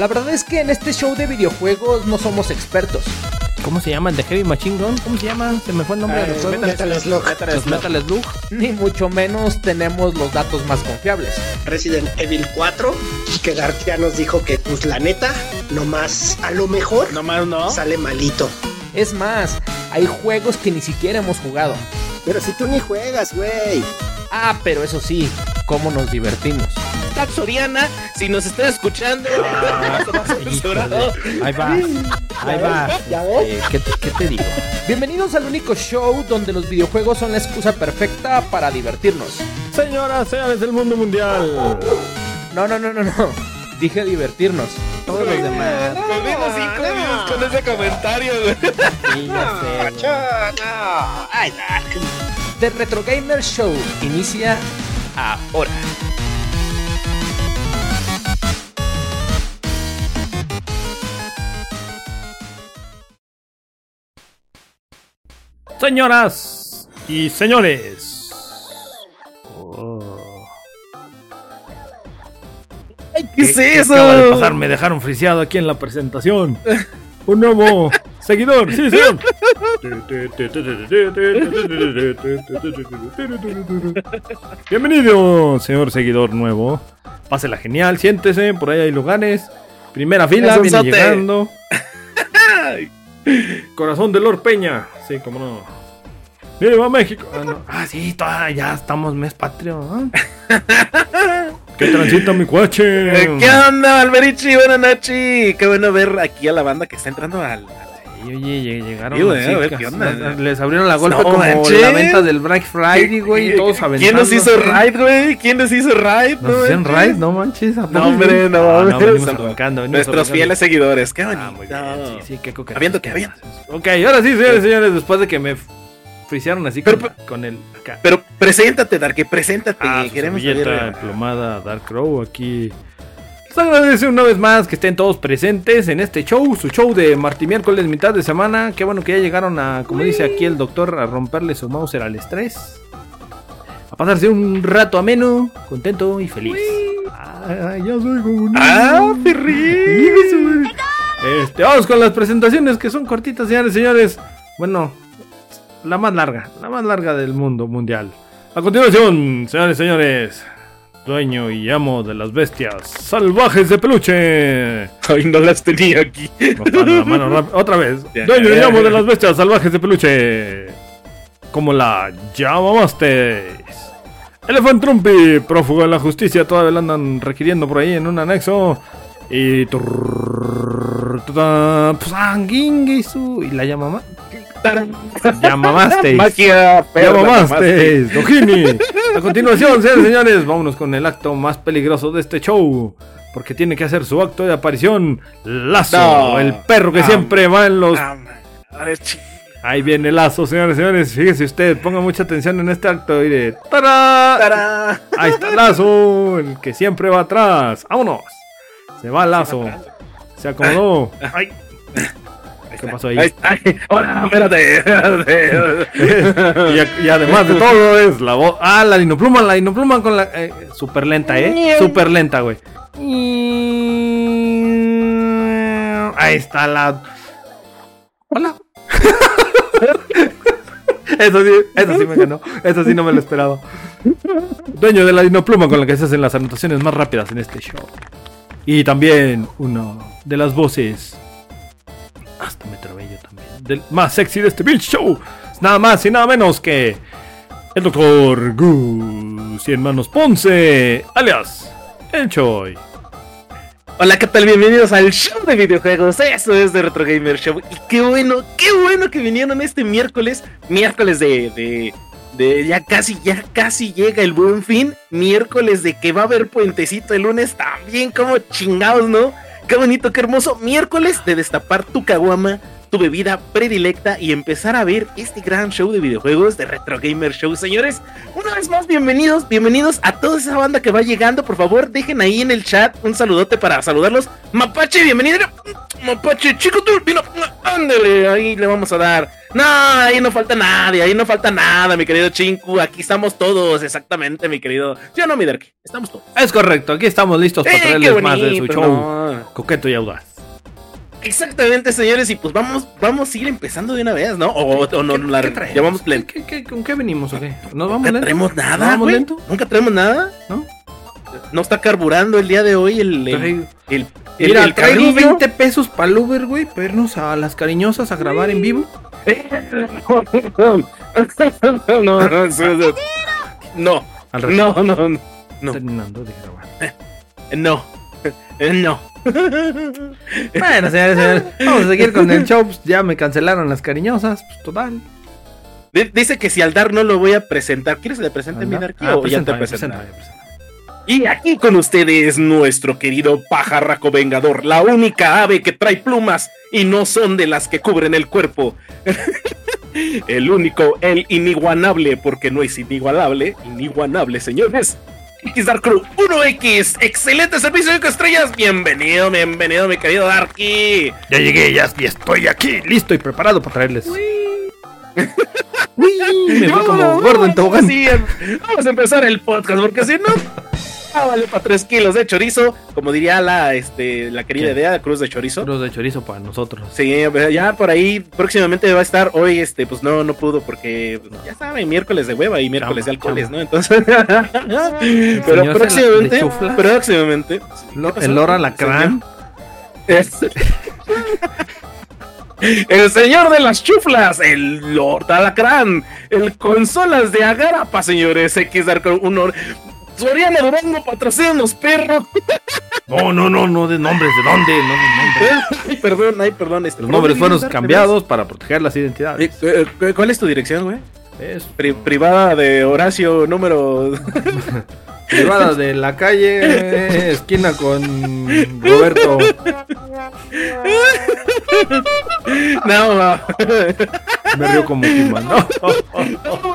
La verdad es que en este show de videojuegos no somos expertos. ¿Cómo se llama? ¿El de Heavy Machine Gun? ¿Cómo se llama? Se me fue el nombre de los Eh, juegos. Metal Slug. Los Metal Slug. Ni mucho menos tenemos los datos más confiables. Resident Evil 4, que García nos dijo que, pues la neta, nomás a lo mejor Nomás no. sale malito. Es más, hay juegos que ni siquiera hemos jugado. Pero si tú ni juegas, güey. Ah, pero eso sí, cómo nos divertimos. Soriana, si nos están escuchando. Ahí va. Ahí va. ¿Ya ves? Eh, ¿qué, te, qué te digo? Bienvenidos al único show donde los videojuegos son la excusa perfecta para divertirnos. Señoras, señores del mundo mundial. No, no, no, no, no. Dije divertirnos. Todos los demás. Perdimos cinco views con ese comentario, güey. Sí, ya sé. güey. Ay, The Retro Gamer Show inicia ahora. Señoras y señores. Oh. ¿Qué es ¿Qué eso? acaba de pasar? Me dejaron friseado aquí en la presentación. Un nuevo seguidor, sí, señor. Bienvenido, señor seguidor nuevo. Pásela genial, siéntese, por ahí hay lugares. Primera fila, viene llegando. Corazón de Lord Peña. Sí, cómo no. ¡Viva México! Ah, no. Ah, sí, toda- ya estamos mes patrio. ¿ah? ¡Que transita mi cuache! Eh, ¿Qué onda, Alberichi? Buenas noches. Qué bueno ver aquí a la banda que está entrando al. Sí, oye, lle- llegaron Sí, güey, ver, que ¿qué onda? Les abrieron la golpe No como manches. la venta del Black Friday, güey, y todos aventando. ¿Quién nos hizo raid, güey? ¿Quién nos hizo raid? ¿Nos hicieron manches? raid? No manches. ¿a poco No, hombre, no, Ah, mames. venimos Saludos. arrancando, venimos Nuestros arrancando. fieles seguidores. Qué bonito. Ah, muy bien, sí, sí, qué coqueto. Habiendo que. Ok, ahora sí, señores, señores, después de que me frisearon así Pero- con, con el. Pero preséntate, Darky, preséntate. Ah, su Queremos emplumada Dark Crow aquí. Les agradece una vez más que estén todos presentes en este show, su show de martes miércoles, mitad de semana. Qué bueno que ya llegaron a, como dice aquí el doctor, a romperle su Mauser al estrés. A pasarse un rato ameno, contento y feliz. Ah, ya soy como un ¡Ah, niño. perrín! Este, vamos con las presentaciones que son cortitas, señores y señores. Bueno, la más larga, la más larga del mundo mundial. A continuación, señores y señores, dueño y amo de las bestias salvajes de peluche. Ay, no las tenía aquí. No, mano Otra vez, Ya, dueño ya, y amo de las bestias salvajes de peluche. Como la Llamamastes. Elephant Trumpy, prófugo de la justicia, todavía lo andan requiriendo por ahí en un anexo. Y. Y la Llamamastes. Magia, perra, Llamamastes. Dojini. A continuación, señores y señores, vámonos con el acto más peligroso de este show. Porque tiene que hacer su acto de aparición. Lazo, No. el perro que Ah, siempre va en los Ah, Ahí viene Lazo, señores y señores. Fíjese usted, ponga mucha atención en este acto. Mire, ¡tará! ¡Tarán! Ahí está Lazo, el que siempre va atrás. ¡Vámonos! Se va Lazo. Se acomodó. ¡Ay! ¿Qué pasó ahí? Ay, hola, espérate. espérate. y, además de todo es la voz. Ah, la dinopluma, la dinopluma con la. Eh, super lenta, eh. Super lenta, güey. Ahí está la. Hola. Eso sí, eso sí me ganó. Eso sí no me lo esperaba. Dueño de la dinopluma con la que se hacen las anotaciones más rápidas en este show. Y también una de las voces. Hasta me trabé yo también. Del más sexy de este Bill Show. Nada más y nada menos que. El doctor Gus y hermanos Ponce. Alias. El Choy. Hola, ¿qué tal? Bienvenidos al show de videojuegos. Eso es de Retro Gamer Show. Y qué bueno, qué bueno que vinieron este miércoles. Miércoles de, de, de ya casi, ya casi llega el buen fin. Miércoles de que va a haber puentecito el lunes también, como chingados, ¿no? Qué bonito, qué hermoso. Miércoles de destapar tu caguama, tu bebida predilecta y empezar a ver este gran show de videojuegos de Retro Gamer Show. Señores, una vez más, bienvenidos, bienvenidos a toda esa banda que va llegando. Por favor, dejen ahí en el chat un saludote para saludarlos. Mapache, bienvenido. Mapache, chico, tú, vino. Ándale, ahí le vamos a dar. No, ahí no falta nadie, ahí no falta nada, mi querido Chinku. Aquí estamos todos, exactamente, mi querido. ¿Sí o no, mi Darky? Estamos todos. Es correcto, aquí estamos listos para ¡Eh, traerles más de su show. no! Coqueto y audaz. Exactamente, señores, y pues vamos, vamos a ir empezando de una vez, ¿no? O, o no, la, ¿Qué plen- ¿Qué- con qué venimos o qué? ¿Nos vamos Nunca lento? traemos ¿No nada, vamos güey. lento? Nunca traemos nada. ¿No? No está carburando el día de hoy el, el, Traigo- el, el- Mira, el traigo carrillo. 20 pesos para el Uber, güey, para irnos a las cariñosas a grabar en vivo. no, no, no, Al rato. no, no, no, no, Terminando de grabar. no, Eh, no. Bueno, señores, señores, vamos a seguir con el show. pues, ya me cancelaron las cariñosas, pues total. Di- Dice que si al dar no lo voy a presentar. ¿Quieres que le presente mi Darky Ah, o ya te presenta? Y aquí con ustedes nuestro querido pajarraco vengador, la única ave que trae plumas y no son de las que cubren el cuerpo. el único, el inigualable, porque no es inigualable, inigualable, señores. X Dark Crew 1X, excelente servicio de 5 estrellas. Bienvenido, bienvenido, mi querido Darky. Ya llegué, ya estoy aquí, listo y preparado para traerles. Uy, me fui como gordo en tobogán. sí, em- vamos a empezar el podcast, porque si no, ah, vale para 3 kilos de chorizo, como diría la, este, la querida idea, Cruz de Chorizo. Cruz de chorizo para nosotros. Sí, ya por ahí próximamente va a estar. Hoy, este, pues no, no pudo porque pues, ya saben, miércoles de hueva y miércoles de alcoholes. ¿no? Entonces, señor pero se la- próximamente, próximamente, Lo- el loro alacrán. es- El señor de las chuflas, el Lord Alacrán, el consolas de Agarapa, señores, X Dark Honor. Soriana Durango patrocina los perros. No, no, no, no de nombres, ¿de dónde? No de nombres. Ay, perdón, ay, perdón. Este, Los nombres fueron cambiados para proteger las identidades. eh, eh, ¿Cuál es tu dirección, güey? Es Pri- privada de Horacio número. privada de la calle, esquina con Roberto. no, no. Me río como He-Man, ¿no?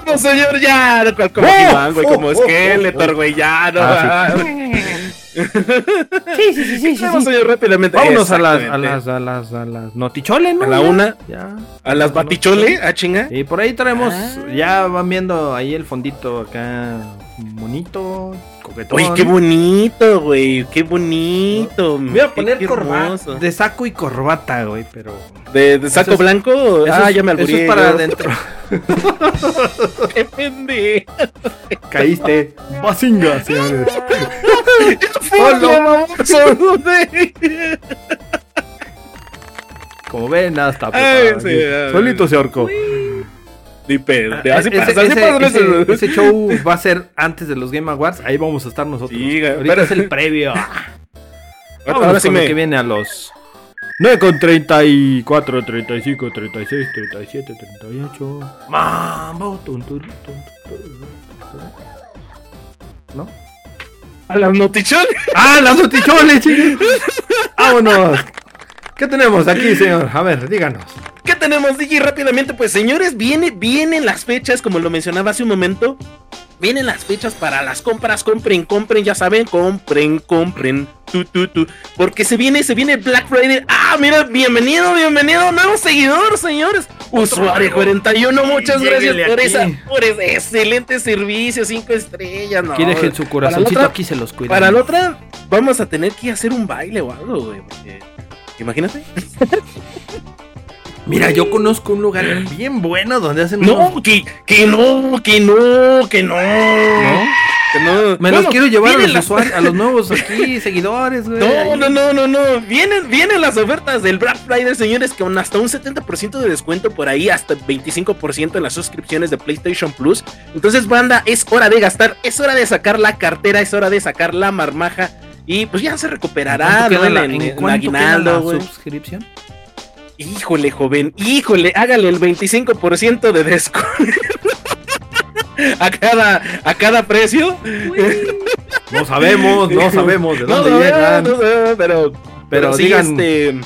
no, señor, ya. no, Como Oh, He-Man, güey, oh, como oh, Skeletor, güey, ya, no. Ah, sí, sí, sí, sí, señor, rápidamente. Vámonos a las, a las, a las, a las noticholes, ¿no? A la una. Ya. A las batichole, ah, chinga. Y por ahí traemos, Ah. ya van viendo ahí el fondito acá, bonito, coquetón. Oye, qué bonito, güey, qué bonito. Voy a poner qué corbata, de saco y corbata, güey, pero... ¿De, de saco Eso es- blanco? Eso ah, es- ya me Eso albureé es para adentro. Qué pendejo. Caíste. Bazinga, señores. Güey. Como ven, está Ay, sí. Solito se ahorcó. Ni pedo. Ah, Así ese, pasa, así ese- pasa. ese- ese show va a ser antes de los Game Awards. Ahí vamos a estar nosotros. Sí, Ahorita pero- es el previo. Ahora, ahora sí con lo me. que viene a los 9 con 34, 35, 36, 37, 38. Mambo. ¿No? A las notichones. ¡Ah, las notichones, chicos! ¡Vámonos! ¿Qué tenemos aquí, señor? A ver, díganos. ¿Qué tenemos, Digi? Rápidamente, pues señores, viene, vienen las fechas, como lo mencionaba hace un momento. Vienen las fechas para las compras, compren, compren, ya saben, compren, compren, tu, tu, tu, porque se viene, se viene Black Friday. Ah, mira, bienvenido, bienvenido, nuevo seguidor, señores. Usuario 41, muchas gracias por esa, por ese excelente servicio, 5 estrellas, no. Aquí dejen su corazoncito, otra- aquí se los cuida. Para la otra, vamos a tener que hacer un baile o algo, güey. Imagínate. Mira, yo conozco un lugar bien bueno donde hacen No, unos- que, que no, que no, que no. ¿No? Que no. Me Bueno, los quiero llevar a los las- usuarios, a los nuevos aquí, seguidores, güey. No, no, no, no, no. Vienen, vienen las ofertas del Black Friday, señores, con hasta un 70% de descuento por ahí, hasta 25% en las suscripciones de PlayStation Plus. Entonces, banda, es hora de gastar, es hora de sacar la cartera, es hora de sacar la marmaja. Y pues ya se recuperará, ¿En ¿no? la, En- en en- en cuánto queda aguinaldo, la güey. suscripción? Híjole, joven, híjole, hágale el 25% de descuento. a cada, a cada precio. No sabemos, no sabemos de dónde no, llegan. no, no, pero, Pero sí, digan- este,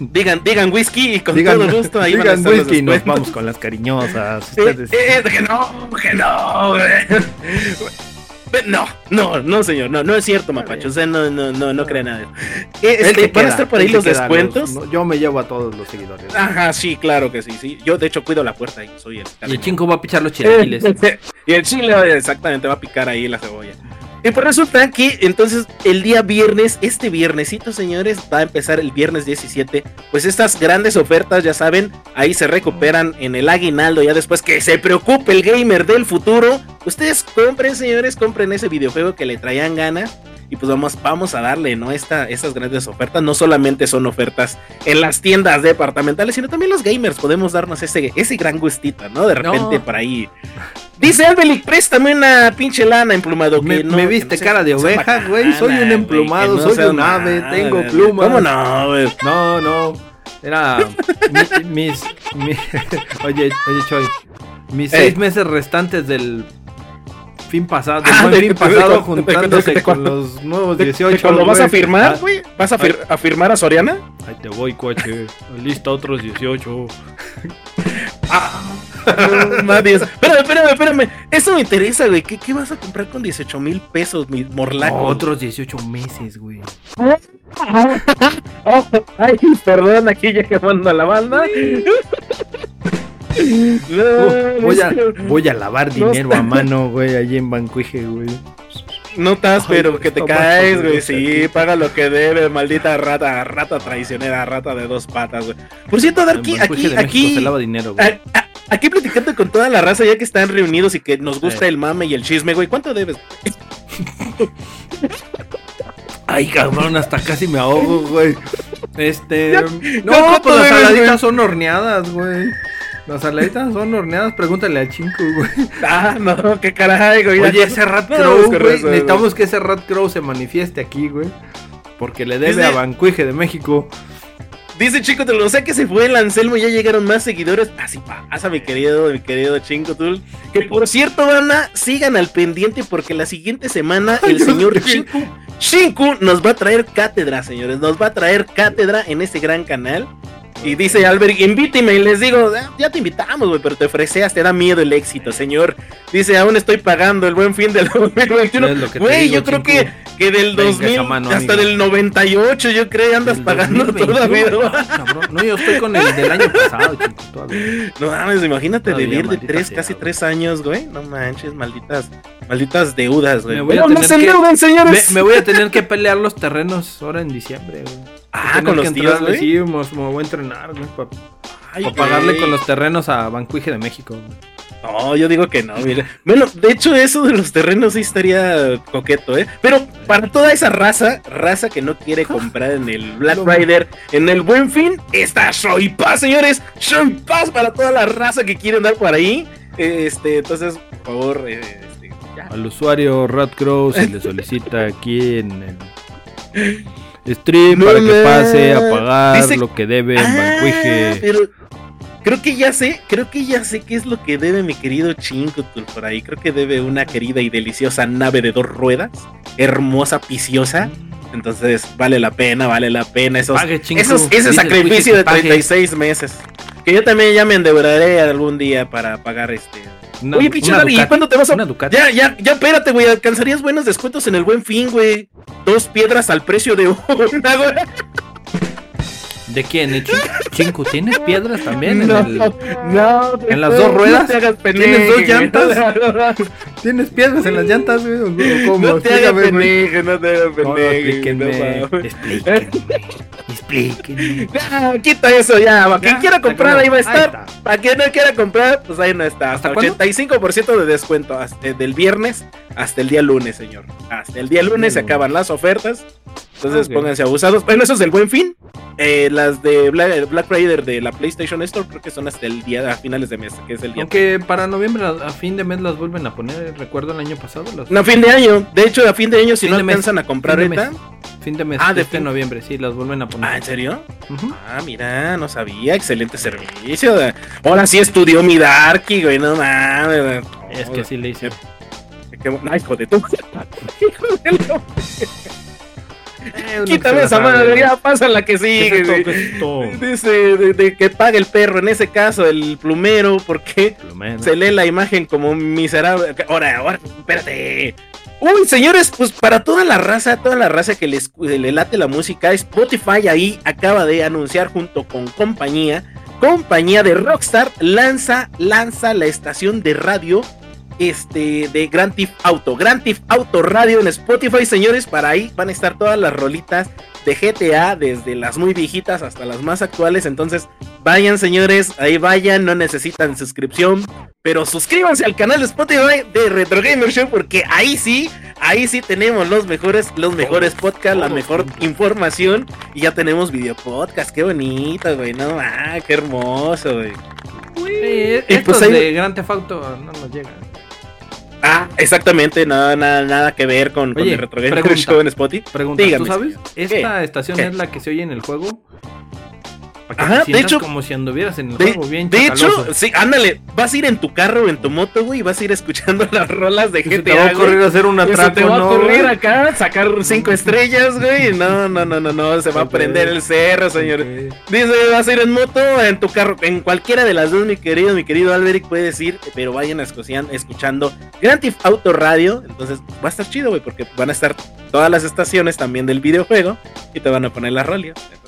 digan, digan whisky y con digan todo gusto ahí van a digan whisky y nos vamos con las cariñosas. Eh, Ustedes. eh, que no, que no, No, no, no, señor, no, no es cierto, mapacho. O sea, no, no, no, no crea nada. Eh, Este, van a estar por ahí los descuentos. no, yo me llevo a todos los seguidores. Ajá, sí, claro que sí, sí. Yo, de hecho, cuido la puerta y soy el. Y el chingo va a pichar los chilaquiles. y el chile exactamente va a picar ahí la cebolla. Y pues resulta que entonces el día viernes, este viernesito, señores, va a empezar el viernes 17. Pues estas grandes ofertas, ya saben, ahí se recuperan en el aguinaldo. Ya después que se preocupe el gamer del futuro, ustedes compren, señores, compren ese videojuego que le traían ganas. Y pues vamos, vamos a darle, ¿no? Esta, estas grandes ofertas. No solamente son ofertas en las tiendas departamentales, sino también los gamers podemos darnos ese, ese gran gustito, ¿no? De repente No. por ahí. Dice Albelic, préstame una pinche lana emplumado. Me, que no, me que viste no cara de oveja, güey. Soy un emplumado, no soy un ave, tengo plumas. ¿Cómo no, güey? No, no. Era mi- mis. mi- oye, oye, Choy. Mis Ey. seis meses restantes del fin pasado, del Ah, buen fin pasado, juntándose con los nuevos ¿De- de 18. cuando vas a güey. firmar, Ah, güey? ¿Vas a, fir- a firmar a Soriana? Ahí te voy, coche. Lista otros 18. Ah, no, nadie. Espérame, espérame, espérame. Eso me interesa, güey. ¿Qué, qué vas a comprar con 18 mil pesos, mi morlaco? otros 18 meses, güey. Oh, ay, perdón, aquí ya quemando a la banda. No, Uh, voy, a, no, voy a lavar no dinero está- a mano, güey, allí en Bancuije, güey. No estás, Ay, pero que te caes, güey. Sí, aquí. paga lo que debe, maldita rata, rata traicionera, rata de dos patas, güey. Por cierto, Darky, aquí, aquí, se lava dinero, güey. A- a- aquí platicando con toda la raza, ya que están reunidos y que nos gusta el mame y el chisme, güey. ¿Cuánto debes? Ay, cabrón, hasta casi me ahogo, güey. Este. Ya- no, ya, pues las saladitas son horneadas, güey. Las saladitas son horneadas, pregúntale al chinco, güey. Ah, no, qué caray, güey. Oye, ese Rat No, Crow, güey. Necesitamos que ese Rat Crow se manifieste aquí, güey. Porque le debe Dice- a Bancuije de México. Dice Chico Tul, o sea que se fue el Anselmo y ya llegaron más seguidores. Así pasa, mi querido, mi querido Chingo Tul. Que por cierto, banda, sigan al pendiente porque la siguiente semana el señor Chinku, Chinku nos va a traer cátedra, señores. Nos va a traer cátedra en este gran canal. Y dice Albert, invíteme. Y les digo, "Ah, ya te invitamos, güey, pero te ofreceas, te da miedo el éxito, señor. Dice, aún estoy pagando el buen fin del 2021. Es lo que te Güey, yo creo que, que del Venga, 2000 esa mano, hasta amigo. del 98, yo creo, andas pagando 2021. todavía. cabrón. No, yo estoy con el del año pasado, chico, todavía. No mames, imagínate Todavía, vivir de tres, sea, casi güey. tres años, güey. No manches, malditas, malditas deudas, güey. Me voy a No, se Me, voy a tener que pelear los terrenos ahora en diciembre, güey. ah, con los tíos, güey. Sí, me, me voy a entrenar, güey, para Ay, pagarle con los terrenos a Bancuije de México. güey. No, yo digo que no, mira. Bueno, de hecho, eso de los terrenos sí estaría coqueto, ¿eh? Pero para toda esa raza, raza que no quiere comprar en el Black. Friday, en el Buen Fin, está Shoy Pass, señores. Shoy Pass para toda la raza que quiere andar por ahí. Este, entonces, por favor, eh, este, ya. Al usuario Ratcrow se le solicita aquí en el stream No para que pase a pagar Dice- lo que debe en Ah, Bancuije. pero creo que ya sé, creo que ya sé qué es lo que debe mi querido Chinkutul por ahí. Creo que debe una querida y deliciosa nave de dos ruedas, hermosa, piciosa. Entonces vale la pena, vale la pena esos, Pague, esos ese sacrificio de que pague. 36 meses. Que yo también ya me endeudaré algún día para pagar este. Una- Oye, pinche una Dari, ¿y Ducati, cuándo te vas a Una Ducati. ya, ya, ya, espérate, güey. Alcanzarías buenos descuentos en el buen fin, güey. Dos piedras al precio de una, güey. ¿De quién? ¿Eh, Chin- Chinku, ¿tienes piedras también? En, el- no, ¿En las dos ruedas? No te hagas ¿Tienes dos llantas? ¿Tienes piedras en las llantas, güey? ¿O cómo? no te hagas pendejo, no te hagas No, no, pendejo. explíquenme, no mames. explíquenme, explíquenme. Quita eso ya. Para quien quiera comprar, ahí va a estar. Para quien no quiera comprar, pues ahí no está. Hasta, ¿Hasta cuándo? 85% de descuento. Hasta, del viernes hasta el día lunes, señor. Hasta el día lunes se acaban las ofertas. Entonces Ok. pónganse abusados. Bueno, eso es del buen fin. Eh, las de Black, Black Friday de la PlayStation Store creo que son hasta el día a finales de mes, que es el día. Aunque para noviembre a, a fin de mes las vuelven a poner. Recuerdo el año pasado. Las, No, fin de año. De hecho, a fin de año, si no de mes. alcanzan a comprar ahorita. Fin de mes. Ah, de este fin- noviembre, sí, las vuelven a poner. Ah, ¿en serio? Ah, mira, no sabía. Excelente servicio. Ahora sí estudió mi Darky, güey. No mames. Es que sí le hice. Ay, hijo de tu. hijo de lo- Eh, Quítame esa madre, ya pasa la que ¿Qué es sigue, es? Dice de, de que pague el perro, en ese caso, el plumero, porque Plumero. se lee la imagen como miserable. Ahora, ahora, espérate. Uy, señores, pues para toda la raza, toda la raza que les, le late la música, Spotify ahí acaba de anunciar junto con compañía, compañía de Rockstar, lanza, lanza la estación de radio este, de Grand Theft Auto. Grand Theft Auto Radio en Spotify, señores. Para ahí van a estar todas las rolitas de GTA, desde las muy viejitas hasta las más actuales. Entonces, vayan, señores, ahí vayan. No necesitan suscripción, pero suscríbanse al canal de Spotify de Retro Gamer Show, porque ahí sí, ahí sí tenemos los mejores, los mejores podcasts, la mejor información. Y ya tenemos video podcast. Qué bonito, güey. No, ah, qué hermoso, güey. Sí, Y pues ahí- de Grand Theft Auto no nos llegan. Ah, exactamente, nada, nada, nada que ver con, con Oye, el Retro Gamer pregunta. Show en Spotify. Pregunta, Dígame, ¿tú sabes? señor. Esta estación ¿Qué? es la que se oye en el juego. Para que Ajá, te de hecho- como si anduvieras en el De, juego bien de hecho, sí, ándale, vas a ir en tu carro o en tu moto, güey, y vas a ir escuchando las rolas de GTA, te va a correr a hacer un atraco, te va a ¿no, ocurrir güey? acá, sacar cinco estrellas, güey. No, no, no, no, no, se va a prender el cerro, señor. Dice, vas a ir en moto, en tu carro, en cualquiera de las dos, mi querido, mi querido Alberic, puedes ir, pero vayan escuchan- escuchando Grand Theft Auto Radio. Entonces va a estar chido, güey, porque van a estar todas las estaciones también del videojuego y te van a poner las rolas. Entonces,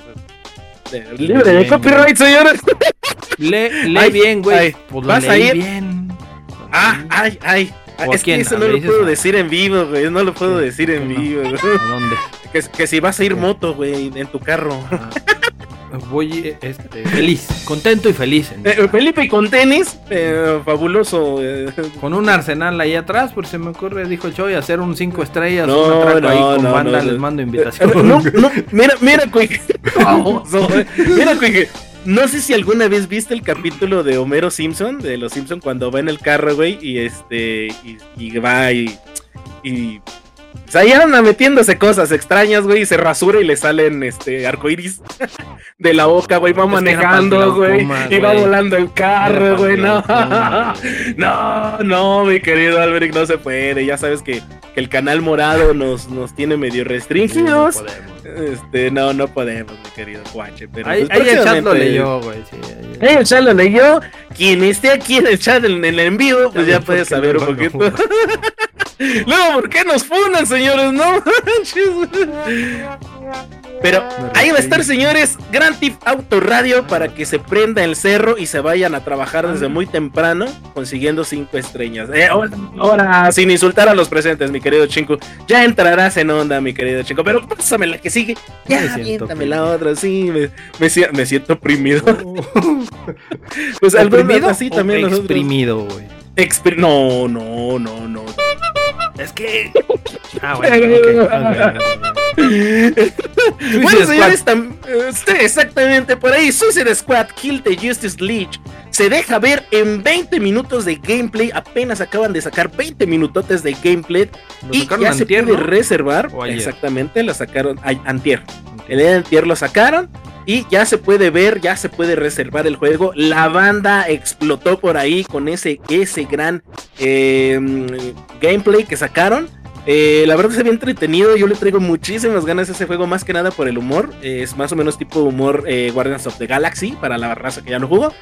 libre de copyright, señores. Lee, lee Ay, bien, güey. Pues vas a ir- bien. Ah, ay, ay. ¿O a es que quién? eso ¿A no lo puedo decir en vivo, güey. No lo puedo decir en no. vivo, güey. ¿A dónde? Que, que si vas a ir moto, güey, en tu carro. Ah, voy este, feliz, contento y feliz. Eh. Felipe con tenis, eh, fabuloso. eh. Con un arsenal ahí atrás, por si se me ocurre, dijo Choy, hacer un 5 estrellas, No, un atraco ahí no, con no, banda, no, les no. mando Eh, invitación. No, no, mira, mira, eh. Mira, Quick. No sé si alguna vez viste el capítulo de Homero Simpson, de los Simpson, cuando va en el carro, güey, y este, y, y va y, y pues ahí anda metiéndose cosas extrañas, güey, y se rasura y le salen, este, arcoiris de la boca, güey, va Es manejando, güey, y va volando el carro, güey, no, no, no, mi querido Alberic, no se puede, ya sabes que, que el canal morado nos, nos tiene medio Sí, no restringidos, podemos. este, no, no podemos, mi querido Guache. Pero Ahí, pues, ahí el chat lo leyó, güey. Sí, ahí- Ahí el chat lo leyó. Quien esté aquí en el chat, en el en vivo, pues Ya puede saber un poquito. Luego, ¿por qué nos funan, señores? No manches. Pero ahí va a estar, señores, Grand Theft Auto Radio para que se prenda el cerro y se vayan a trabajar desde muy temprano consiguiendo cinco estrellas. Eh, sin insultar a los presentes, mi querido Chinco. Ya entrarás en onda, mi querido Chinco. Pero pásame la que sigue. Ya, Me siento aviéntame la otra, sí. Me, me si- me siento oprimido. pues algunos ¿Oprimido así también nosotros. exprimido, güey? No, no, no, no. Es que... Ah, bueno, bueno, señores, sí, exactamente por ahí. Suicide Squad Kill the Justice League se deja ver en 20 minutos de gameplay. Apenas acaban de sacar 20 minutotes de gameplay Lo y ya se antier, puede ¿no? reservar. Exactamente, la sacaron antier. El día de antier lo sacaron y ya se puede ver, ya se puede reservar el juego. La banda explotó por ahí con ese, ese gran eh, gameplay que sacaron. Eh, la verdad se ve entretenido, yo le traigo muchísimas ganas a ese juego, más que nada por el humor. Es más o menos tipo humor eh, Guardians of the Galaxy para la raza que ya no jugó.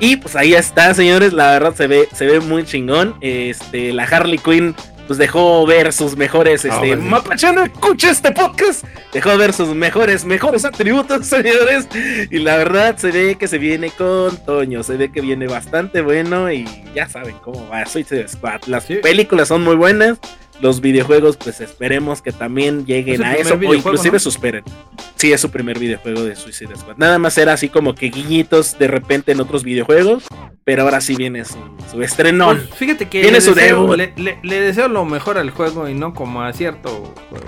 Y pues ahí está, señores. La verdad se ve, se ve muy chingón. Este, la Harley Quinn pues dejó ver sus mejores, Ah, este, bueno. Mapachano, escucha este podcast. Dejó ver sus mejores, mejores atributos, señores. Y la verdad se ve que se viene con Toño. Se ve que viene bastante bueno y ya saben cómo va Suicide Squad. Las Sí. películas son muy buenas. Los videojuegos, pues esperemos que también lleguen a eso o inclusive ¿no? superen. Sí, es su primer videojuego de Suicide Squad. Nada más era así como que guiñitos de repente en otros videojuegos, pero ahora sí viene su, su estrenón. Pues, fíjate que le su deseo, debut. le, le- le deseo lo mejor al juego y no como a cierto juego.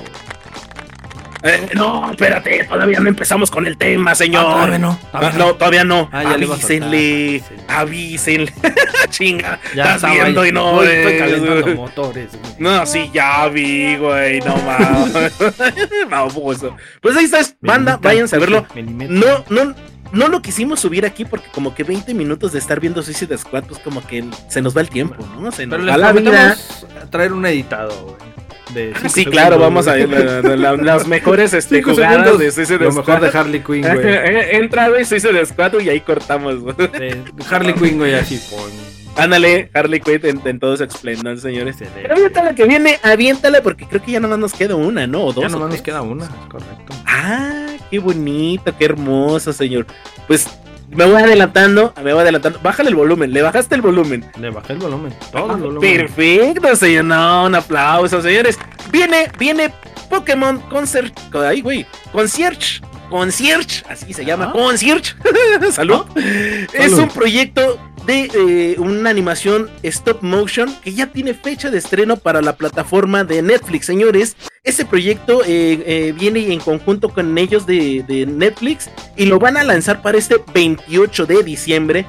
Eh, no, espérate, todavía no empezamos con el tema, señor. Ah, todavía no, Ah, todavía no, todavía no. Ah, avísenle, Sí. avísenle. Chinga, Ya estás estaba viendo y no Voy- estoy calentando motores. güey. No, sí, ya vi, güey, no mames. Baboso. Pues ahí está, banda, Milimetra, váyanse a verlo. No, no, no lo quisimos subir aquí porque como que 20 minutos de estar viendo Suicide Squad, pues como que se nos va el tiempo, ¿no? Se nos Pero va les la vida. traer un editado, güey. De Ah, Sí, claro, segundos, vamos a güey. la- la- las mejores este, jugadas segundos, de Suicide Lo mejor de Squad. Harley Quinn, güey. Eh, Entra, güey, Suicide Squad y ahí cortamos, güey. De Harley Quinn, güey, así. pon. Ándale, Harley Quinn en, en todo su esplendor, señores. Excelente. Pero aviéntala que viene, aviéntala, porque creo que ya nomás nos queda una, ¿no? O dos. Ya nomás nos queda una, correcto. Ah, qué bonito, qué hermoso, señor. Pues me voy adelantando, me voy adelantando. Bájale el volumen, le bajaste el volumen. Le bajé el volumen. Todo Ah, el volumen. Perfecto, señor. No, un aplauso, señores. Viene, viene Pokémon Concert. Ay, güey. Concierge. Concierge. Así se llama. Ah. Concierge. Salud. Es Salud. un proyecto de eh, una animación stop motion que ya tiene fecha de estreno para la plataforma de Netflix, señores. Ese proyecto eh, eh, viene en conjunto con ellos de, de Netflix y lo van a lanzar para este 28 de diciembre.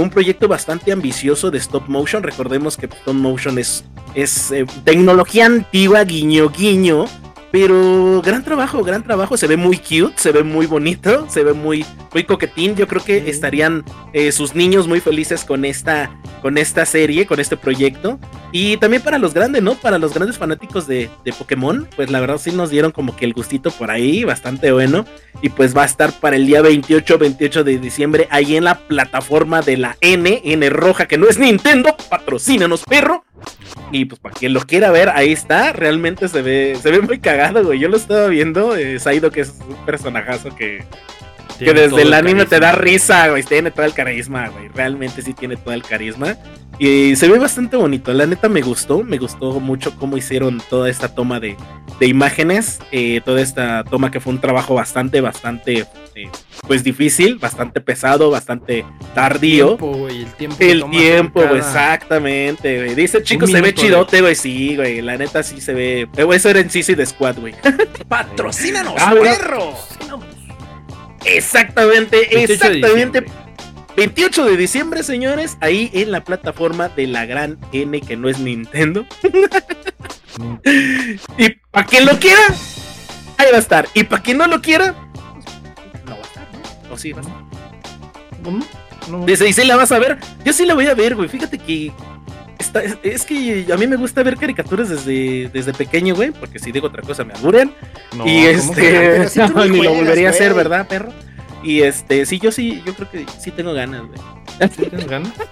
Un proyecto bastante ambicioso de stop motion. Recordemos que stop motion es, es tecnología antigua, guiño, guiño. Pero gran trabajo, gran trabajo. Se ve muy cute, se ve muy bonito, se ve muy, muy coquetín. Yo creo que estarían eh, sus niños muy felices con esta, con esta serie, con este proyecto. Y también para los grandes, ¿no? Para los grandes fanáticos de, de Pokémon, pues la verdad sí nos dieron como que el gustito por ahí, bastante bueno. Y pues va a estar para el día 28, 28 de diciembre, ahí en la plataforma de la N, N roja, que no es Nintendo, patrocínanos, perro. Y pues para quien lo quiera ver, ahí está. Realmente se ve, se ve muy cagado, Yo lo estaba viendo. Eh, Saido, que es un personajazo que, que desde todo el anime te da carisma. risa, güey. Tiene todo el carisma, güey. Realmente sí tiene todo el carisma. Y se ve bastante bonito. La neta me gustó. Me gustó mucho cómo hicieron toda esta toma de, de imágenes. eh, toda esta toma que fue un trabajo bastante, bastante, eh, pues difícil, bastante pesado, bastante tardío. Tiempo, güey, el tiempo. El tiempo, güey, cada- exactamente, güey. Dice, chico, se ve chidote, güey. Sí, güey. La neta sí se ve. Eh, eso era en CC de Squad, güey. ¡Patrocínanos, Ah, perro! Exactamente, 28 de exactamente. diciembre. 28 de diciembre, señores, ahí en la plataforma de la gran N, que no es Nintendo. y para quien lo quiera, ahí va a estar. Y para quien no lo quiera, no va a estar, ¿no? O sí va a estar. ¿Cómo? No. Dice, ¿y si la vas a ver? Yo sí la voy a ver, güey. Fíjate que. Está- es, es que a mí me gusta ver caricaturas desde, desde pequeño, güey. Porque si digo otra cosa me aburren. No, y ¿cómo este. si no, ni lo volvería a hacer. ¿verdad, perro? Y este, sí, yo sí, yo creo que sí tengo ganas, güey. ¿Sí tienes ganas?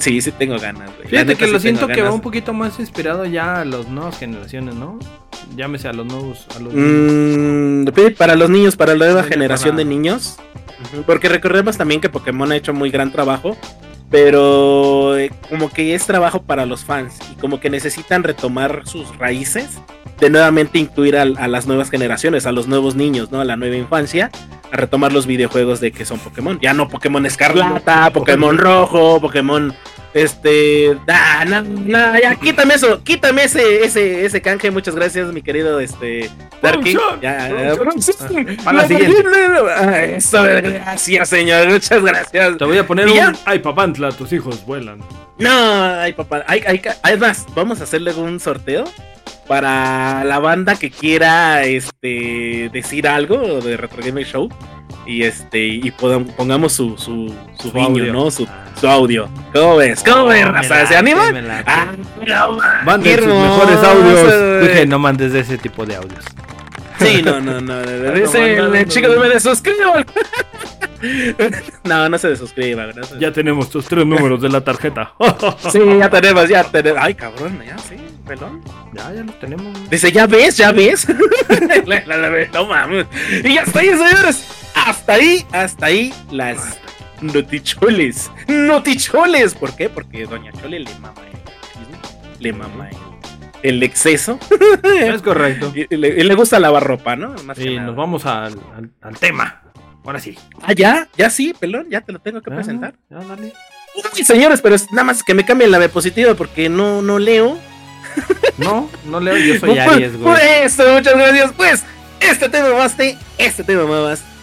Sí, sí tengo ganas, güey. Fíjate neta que sí lo siento que va un poquito más inspirado ya a las nuevas generaciones, ¿no? Llámese a los nuevos. A los Mm, para los niños, para la nueva Sí, generación para- de niños. Porque recordemos también que Pokémon ha hecho muy gran trabajo. Pero eh, como que es trabajo para los fans. Y como que necesitan retomar sus raíces. De nuevamente incluir al- a, las nuevas generaciones, a los nuevos niños, ¿no? A la nueva infancia. A retomar los videojuegos de que son Pokémon. Ya no Pokémon Escarlata, Pokémon Rojo, Pokémon Este, ah, no, no, ya, quítame eso, quítame ese, ese, ese canje, muchas gracias, mi querido, este, Darky. Ya, Para la siguiente. Eso, gracias, señor, muchas gracias. Te voy a poner ¿Y un. Ay, papantla, tus hijos vuelan. No, ay, papá, hay, hay, además, vamos a hacer luego un sorteo para la banda que quiera, este, decir algo de Retro Gamer Show y este, y podam- pongamos su, su, su, audio. ¿no? Su, su audio. ¿Cómo ves? ¿Cómo ves, Oh, me raza? ¿Se late, anima? me late. Ah, Manden sus mejores audios. Dije, no mandes de ese tipo de audios. Sí, no, no, no. Dice no, no, el chico no. me desuscribo. No, no se desuscriba, ¿verdad? Ya tenemos tus tres números de la tarjeta. Sí, ya tenemos, ya tenemos. Ay, cabrón, ya, sí, pelón. Ya, ya lo tenemos. Dice, ¿ya ves? ¿Ya ves? No mames. Y ya está ahí, señores. Hasta ahí, hasta ahí las noticholes. Noticholes. ¿Por qué? Porque Doña Chole le mama el le mama el, el exceso. Es correcto. Y, le, gusta lavar ropa, ¿no? Más Y nos vamos al, al- al tema. Ahora sí. Ah, ya, ya sí, pelón, ya te lo tengo que Ah, presentar. Ya, dale. Uy, señores, pero es nada más que me cambien la diapositiva porque no, no leo. No, no leo, yo soy Pues, Aries, güey. Pues, muchas gracias. Pues, este tema mamaste, este tema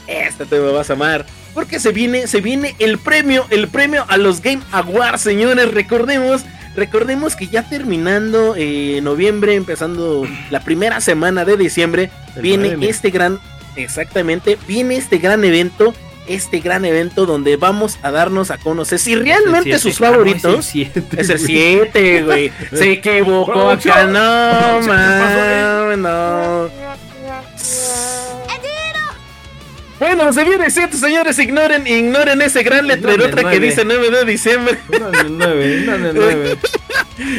mamas, este tema vas a amar. Porque se viene, se viene el premio, el premio a los Game Awards, señores. Recordemos, recordemos que ya terminando eh, noviembre, empezando la primera semana de diciembre, El viene premio. este gran, exactamente, viene este gran evento. Este gran evento donde vamos a darnos a conocer si realmente sus siete. Ah, favoritos. es el siete, Es el güey. 7, güey. Se equivocó acá. No, Producción, ¿qué pasó man, no. Bueno, se viene cierto, señores, ignoren, ignoren ese gran letrerotra que dice 9 de diciembre. Una de nueve, una de nueve.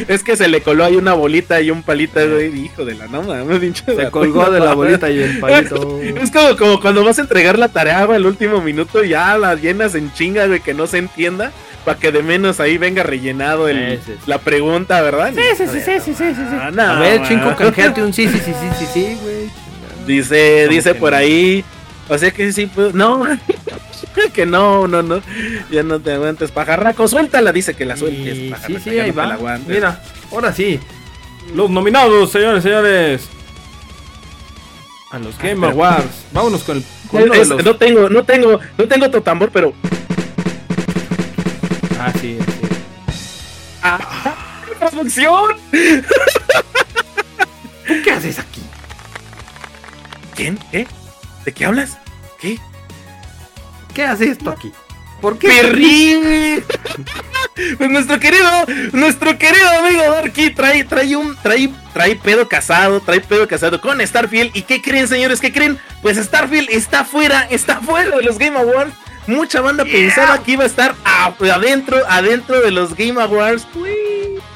Es que se le coló ahí una bolita y un palito, güey. Hijo de la no mames, Se colgó de la bolita y el palito. Es como, como cuando vas a entregar la tarea al último minuto, ya la llenas en chinga, güey, que no se entienda, para que de menos ahí venga rellenado el, Sí, sí, sí. la pregunta, ¿verdad? Sí, sí, sí, sí, sí, sí, sí. Ah, no, A ver, chingo, canjeate un sí, sí, sí, sí, sí, sí, güey. Dice, ¿Cómo dice por no? O sea que sí, pues, no, que no, no, no, ya no te aguantes, pajarraco, suéltala, dice que la sueltes, Y- pajarraco, sí, ahí no la va. aguantes. Mira, ahora sí. Los nominados, señores, señores. A los Game pero- Awards. Vámonos con, el, con Es- los. No tengo, no tengo, no tengo tu tambor, pero Ah, sí, sí. ¡Ah! ¡Producción! ¿Tú qué haces aquí? ¿Quién? ¿Qué? ¿De qué hablas? ¿Qué? ¿Qué haces esto aquí? ¿Por qué? ¡Perrín! Pues nuestro querido, nuestro querido amigo Darky trae, trae un, trae, trae pedo casado, trae pedo casado con Starfield. ¿Y qué creen, señores? ¿Qué creen? Pues Starfield está fuera, está fuera de los Game Awards. Mucha banda pensaba que iba a estar a- adentro, adentro de los Game Awards.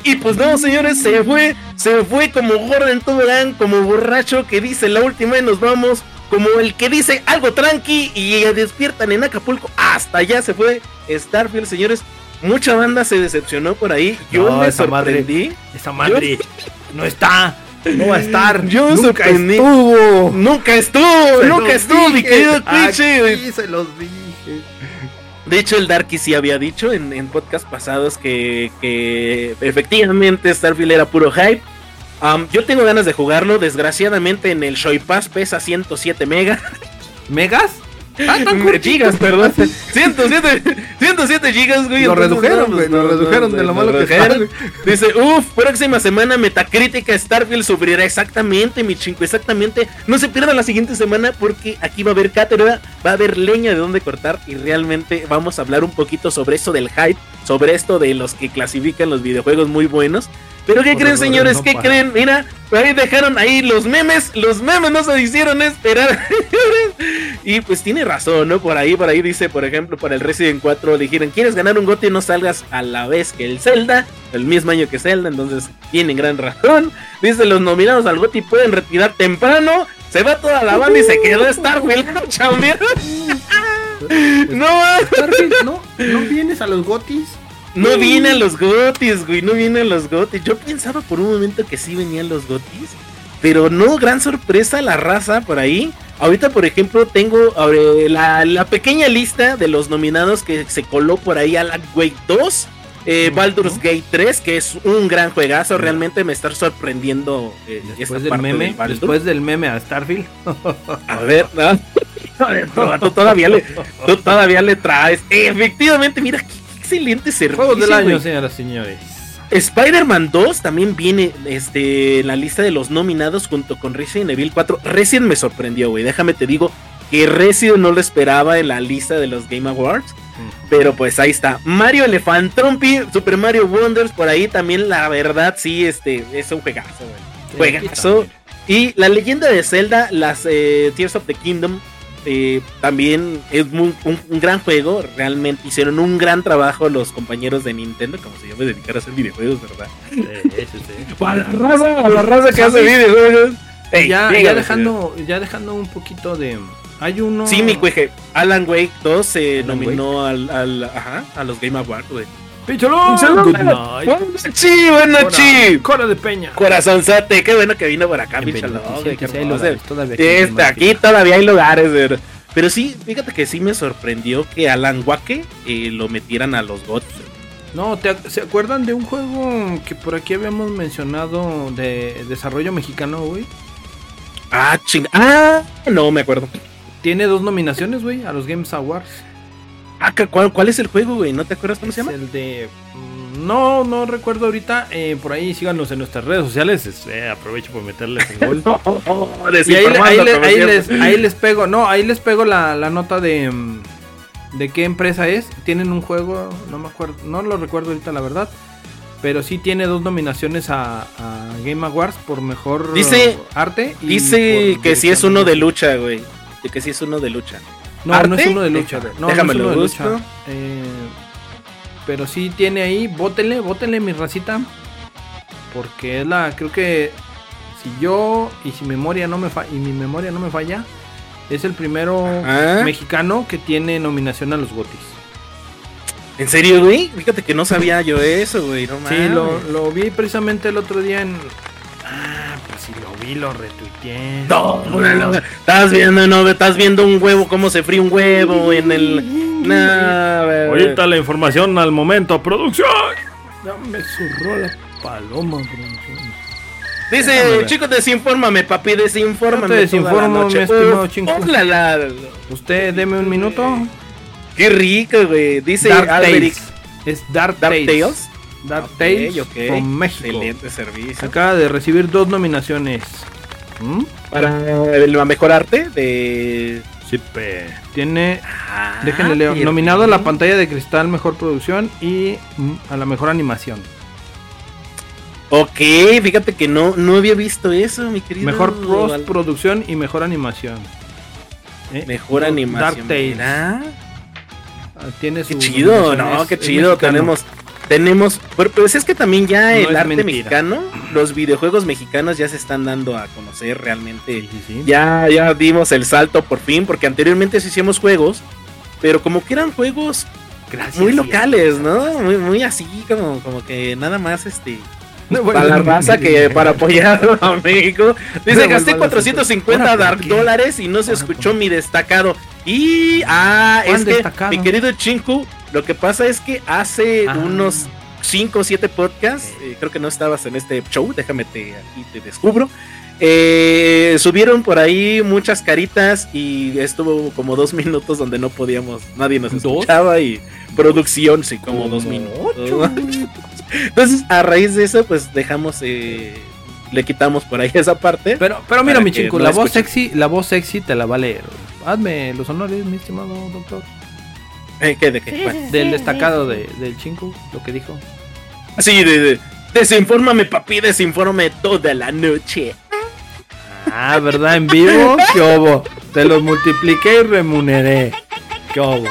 Y pues no, señores, se fue, se fue como gordo en tobogán, como borracho que dice la última y nos vamos, como el que dice algo tranqui y despiertan en Acapulco. Hasta allá se fue Starfield, señores. Mucha banda se decepcionó por ahí. Yo No, me esa madre. Esa madre no está. No va a estar. Yo Nunca sorprendí. estuvo. Nunca estuvo, Se nunca estuvo, mi querido Twitchy. Aquí se los dije. De hecho, el Darky sí había dicho en, en podcast pasados que, que efectivamente Starfield era puro hype. Yo tengo ganas de jugarlo. Desgraciadamente en el Shoy Pass pesa 107 megas. ¿Megas? Ah, gigas, perdón. 107, 107 gigas, güey. Lo redujeron, güey, no, lo redujeron de lo lo malo que está. Dice, uff, próxima semana Metacrítica Starfield sufrirá exactamente, mi chingo, exactamente. No se pierdan la siguiente semana porque aquí va a haber cátedra, va a haber leña de dónde cortar y realmente vamos a hablar un poquito sobre eso del hype, sobre esto de los que clasifican los videojuegos muy buenos. Pero ¿qué creen, señores? no ¿Qué para. creen? Mira, ahí dejaron ahí los memes, los memes no se hicieron esperar. y pues tiene razón, ¿no? Por ahí, por ahí dice, por ejemplo, para el Resident 4 dijeron, ¿quieres ganar un GOTY? No salgas a la vez que el Zelda, el mismo año que Zelda, entonces tienen gran razón. Dice, los nominados al GOTY pueden retirar temprano. Se va toda la banda y se quedó Starfield. chambear. no, Starfield, ¿no? ¿No vienes a los gotis? No vienen los gotis, güey, no vienen los gotis. Yo pensaba por un momento que sí venían los gotis, pero no, gran sorpresa la raza por ahí. Ahorita, por ejemplo, tengo eh, la, la pequeña lista de los nominados que se coló por ahí a la Wake 2. eh, Baldur's Gate 3, que es un gran juegazo, realmente me está sorprendiendo eh, esta Después del parte meme, Baldur. después del meme a Starfield. A ver, ¿no? Tú- todavía le, tú todavía le traes. Efectivamente, mira, qué excelente servicio. Juegos del año, señoras y señores. Spider-Man 2 también viene este, en la lista de los nominados junto con Resident Evil 4. Resident me sorprendió, güey. Déjame te digo que Resident no lo esperaba en la lista de los Game Awards. Pero pues ahí está. Mario Elephant Trumpy, Super Mario Wonders, por ahí también la verdad sí, este, es un juegazo, güey. Juegazo. Y la leyenda de Zelda, las eh, Tears of the Kingdom, eh, también es muy- un, un gran juego. Realmente hicieron un gran trabajo los compañeros de Nintendo, como si yo me dedicara a hacer videojuegos, ¿verdad? Sí, sí, sí. A la raza, a la raza que hace videojuegos. Ya, dígame, ya señor. dejando, ya dejando un poquito de. Hay uno. Sí, mi cueje. Alan Wake 2 se Alan nominó al, al- ajá, a los Game Awards, güey. Picholo. Picholo. Good night. Buenas noches, buenas noches. Cora, de Peña. Corazonzote, qué bueno que vino por acá, sí, sí, Sí, aquí todavía hay lugares, pero, pero sí, fíjate que sí me sorprendió que Alan Wake eh, lo metieran a los GOTS. No, ¿te ¿se acuerdan de un juego que por aquí habíamos mencionado de desarrollo mexicano, güey? Ah, ching. Ah, no me acuerdo. Tiene dos nominaciones, güey, a los Games Awards. Ah, ¿cu- ¿cuál, cuál es el juego, güey? ¿No te acuerdas cómo se llama? el de. mm, No, no recuerdo ahorita. eh, por ahí síganos en nuestras redes sociales. este, aprovecho por meterles el gol. Y ahí, ahí le- ahí les, ahí les pego, no, ahí les pego la, la nota de, mm, de qué empresa es. Tienen un juego, no me acuerdo, no lo recuerdo ahorita la verdad. Pero sí tiene dos nominaciones a, a Game Awards por mejor Dice- arte. y Dice que sí es uno de lucha, güey. Que sí es uno de lucha. No, no es uno de lucha. No, déjame no es lo uno de lucha. Eh, pero sí tiene ahí, bótenle, bótenle mi racita. Porque es la, creo que si yo y si memoria no me fa- y mi memoria no me falla, es el primero Ah. mexicano que tiene nominación a los Gotis. ¿En serio, güey? Fíjate que no sabía yo eso, güey. No Sí, lo, lo vi precisamente el otro día en. Si lo vi, lo retuiteé. No, no, no, estás viendo, no, estás viendo un huevo, cómo se fríe un huevo en el. Nah. Ahorita la información al momento, producción. Ya me zurró la paloma, producción. Dice, chicos, desinfórmame, papi, desinfórmame. Yo te desinformo, mi estimado la- Usted deme un minuto. Qué rico, güey. Dice Dark Alberic. Tales. Es Dark, Dark Tales. Tales. Dark Ok, Tales ok. from México. Excelente servicio. Acaba de recibir dos nominaciones. ¿Mm? Para la mejor arte de. Sí, pe. Tiene, Ah, déjenle leo, qué nominado a la pantalla de cristal, mejor producción y mm, a la mejor animación. Ok, fíjate que no, no había visto eso, mi querido. Mejor Val- postproducción y mejor animación. ¿Eh? Mejor Dark animación. Tales. mira. Ah, Tiene Qué su chido, nominación, no, qué chido. Tenemos, tenemos. Pero pues es que también ya No el arte mentira. mexicano, los videojuegos mexicanos ya se están dando a conocer realmente. Sí, sí. Ya, ya dimos el salto por fin, porque anteriormente sí hicimos juegos, pero como que eran juegos Gracias. muy locales, ¿no? Muy, muy así, como, como que nada más este. No, Para la raza que para apoyar a México. Dice, gasté vuelvan a 450 Ahora, ¿por dark dólares y no se escuchó ¿por mi destacado. Y, ah, ¿Cuál es que, destacado? mi querido Chinku, lo que pasa es que hace Ah. unos 5 o 7 podcasts, eh, creo que no estabas en este show, déjame te, aquí te descubro. eh, subieron por ahí muchas caritas y estuvo como dos minutos donde no podíamos, nadie nos ¿Dos? escuchaba y producción, sí, como dos minutos. Entonces, a raíz de eso, pues dejamos, eh, le quitamos por ahí esa parte. Pero, pero mira, mi chico, no la voz sexy, la voz sexy te la va a leer. Hazme los honores, mi estimado doctor. Eh, ¿qué, de qué? Del destacado de, del chinco, lo que dijo. Sí, de, de- desinfórmame, papi, desinfórmame toda la noche. Ah, ¿verdad? En vivo, ¿qué hubo? Te los multipliqué y remuneré. ¿Qué hubo?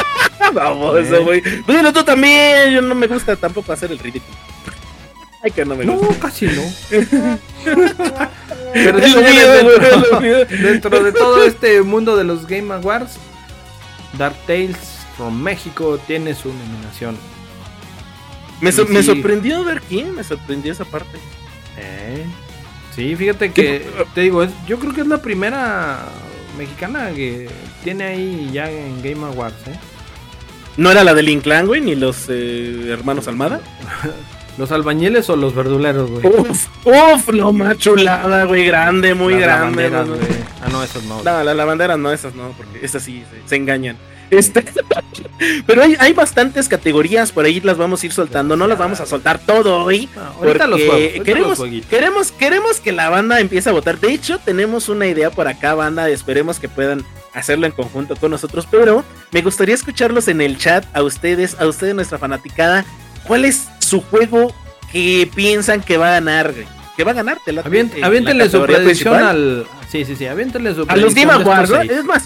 Vamos, Eh. güey. Bueno, tú también. Yo no me gusta tampoco hacer el ridículo. Ay, que no me No, gusta. casi no. Pero sí, lo dentro, lo dentro de todo este mundo de los Game Awards, Dark Tales from México tiene su nominación. Me, so- Sí. me sorprendió ver quién, me sorprendió esa parte. Eh, Sí, fíjate que te digo, es- yo creo que es la primera mexicana que tiene ahí ya en Game Awards, ¿eh? ¿No era la del Inclán, güey, ni los eh, hermanos Almada? Los albañiles o los verduleros, güey. Uf, uf, lo más chulada, güey, grande, muy grande. no, no. güey. Ah, no, esas no. No, las lavanderas no, esas no, porque esas sí se, se engañan. Este, pero hay, hay bastantes categorías, por ahí las vamos a ir soltando, no las vamos a soltar todo hoy. Ah, ahorita los juegos, ahorita queremos, los queremos, queremos que la banda empiece a votar. De hecho, tenemos una idea por acá, banda. Esperemos que puedan hacerlo en conjunto con nosotros. Pero me gustaría escucharlos en el chat a ustedes, a ustedes, nuestra fanaticada. ¿Cuál es su juego que piensan que va a ganar? Que va a ganar, te Avient- eh, la aviéntenle su predicción principal. al. Sí, sí, sí, aviéntenle su A los Game Awards. Es más,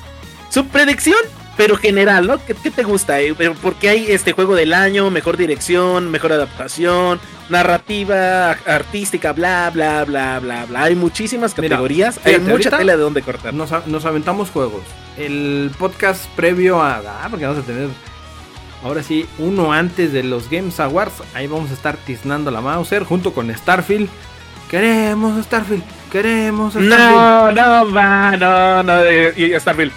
su predicción, pero general, ¿no? ¿Qué, qué te gusta? eh? Pero Porque hay este juego del año, mejor dirección, mejor adaptación, narrativa, artística, bla, bla, bla, bla, bla. Hay muchísimas Mira, categorías, hay mucha tela de dónde cortar. Nos, aventamos juegos. El podcast previo a. Ah, porque vamos a tener. Ahora sí, uno antes de los Games Awards. Ahí vamos a estar tiznando la Mauser junto con Starfield. Queremos Starfield. Queremos Starfield. No, no, va, no, no, eh, y Starfield.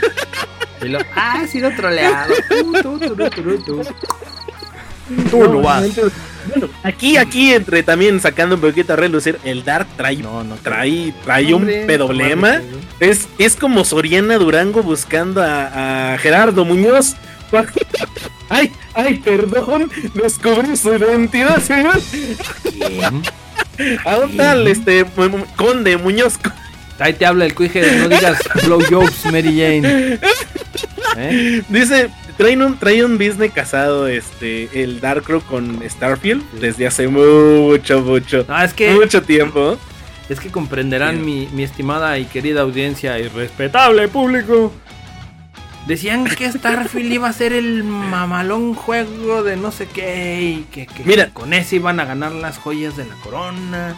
Y lo- ah, ha sido troleado. Tú, tú, tú, tú, tú. Tú No, no vas. Bueno, aquí, aquí, entre también sacando un poquito a relucir, el Dark trae, No, no. trae, trae un pedoblema. Es, es como Soriana Durango buscando a, a Gerardo Muñoz. Ay, ay, perdón, descubrí su identidad, señor. Ahora el este mu- mu- Conde Muñoz. Ahí te habla el cuije. No digas blowjobs, Mary Jane. ¿Eh? Dice, traen un, trae un business casado, este, el Darkrow con Starfield desde hace mucho, mucho, No, es que. mucho tiempo. Es que comprenderán mi, mi estimada y querida audiencia y respetable público. Decían que Starfield iba a ser el mamalón juego de no sé qué y que, que Mira. con ese iban a ganar las joyas de la corona.